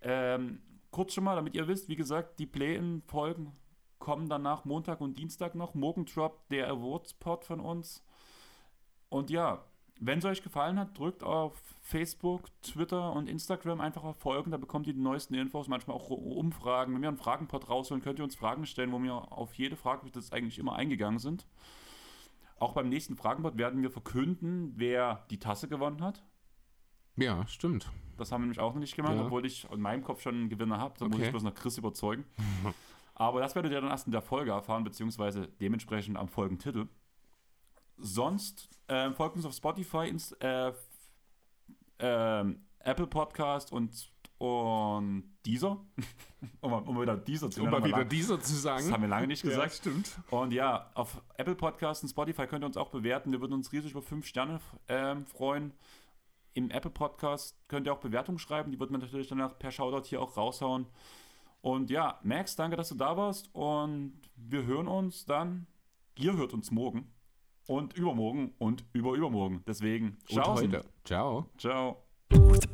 ähm, kurz schon mal, damit ihr wisst, wie gesagt, die Play-In-Folgen kommen danach Montag und Dienstag noch. Morgen droppt der Awards-Pod von uns. Und ja, wenn es euch gefallen hat, drückt auf Facebook, Twitter und Instagram einfach auf Folgen. Da bekommt ihr die neuesten Infos, manchmal auch Umfragen. Wenn wir einen Fragenpot rausholen, könnt ihr uns Fragen stellen, wo wir auf jede Frage das eigentlich immer eingegangen sind. Auch beim nächsten Fragenpot werden wir verkünden, wer die Tasse gewonnen hat. Ja, stimmt. Das haben wir nämlich auch noch nicht gemacht, ja. obwohl ich in meinem Kopf schon einen Gewinner habe. Da okay. muss ich bloß noch Chris überzeugen. Aber das werdet ihr dann erst in der Folge erfahren, beziehungsweise dementsprechend am Folgentitel. Sonst äh, folgt uns auf Spotify, ins, äh, äh, Apple Podcast und, und Deezer. um, um wieder Deezer zu Um mal wieder lang. Deezer zu sagen. Das haben wir lange nicht gesagt. Ja, stimmt. Und ja, auf Apple Podcast und Spotify könnt ihr uns auch bewerten. Wir würden uns riesig über fünf Sterne ähm, freuen. Im Apple Podcast könnt ihr auch Bewertungen schreiben. Die wird man natürlich dann auch per Shoutout hier auch raushauen. Und ja, Max, danke, dass du da warst. Und wir hören uns dann. Ihr hört uns morgen und übermorgen und überübermorgen. Deswegen, ciao. Heute. Ciao. Ciao. Ciao.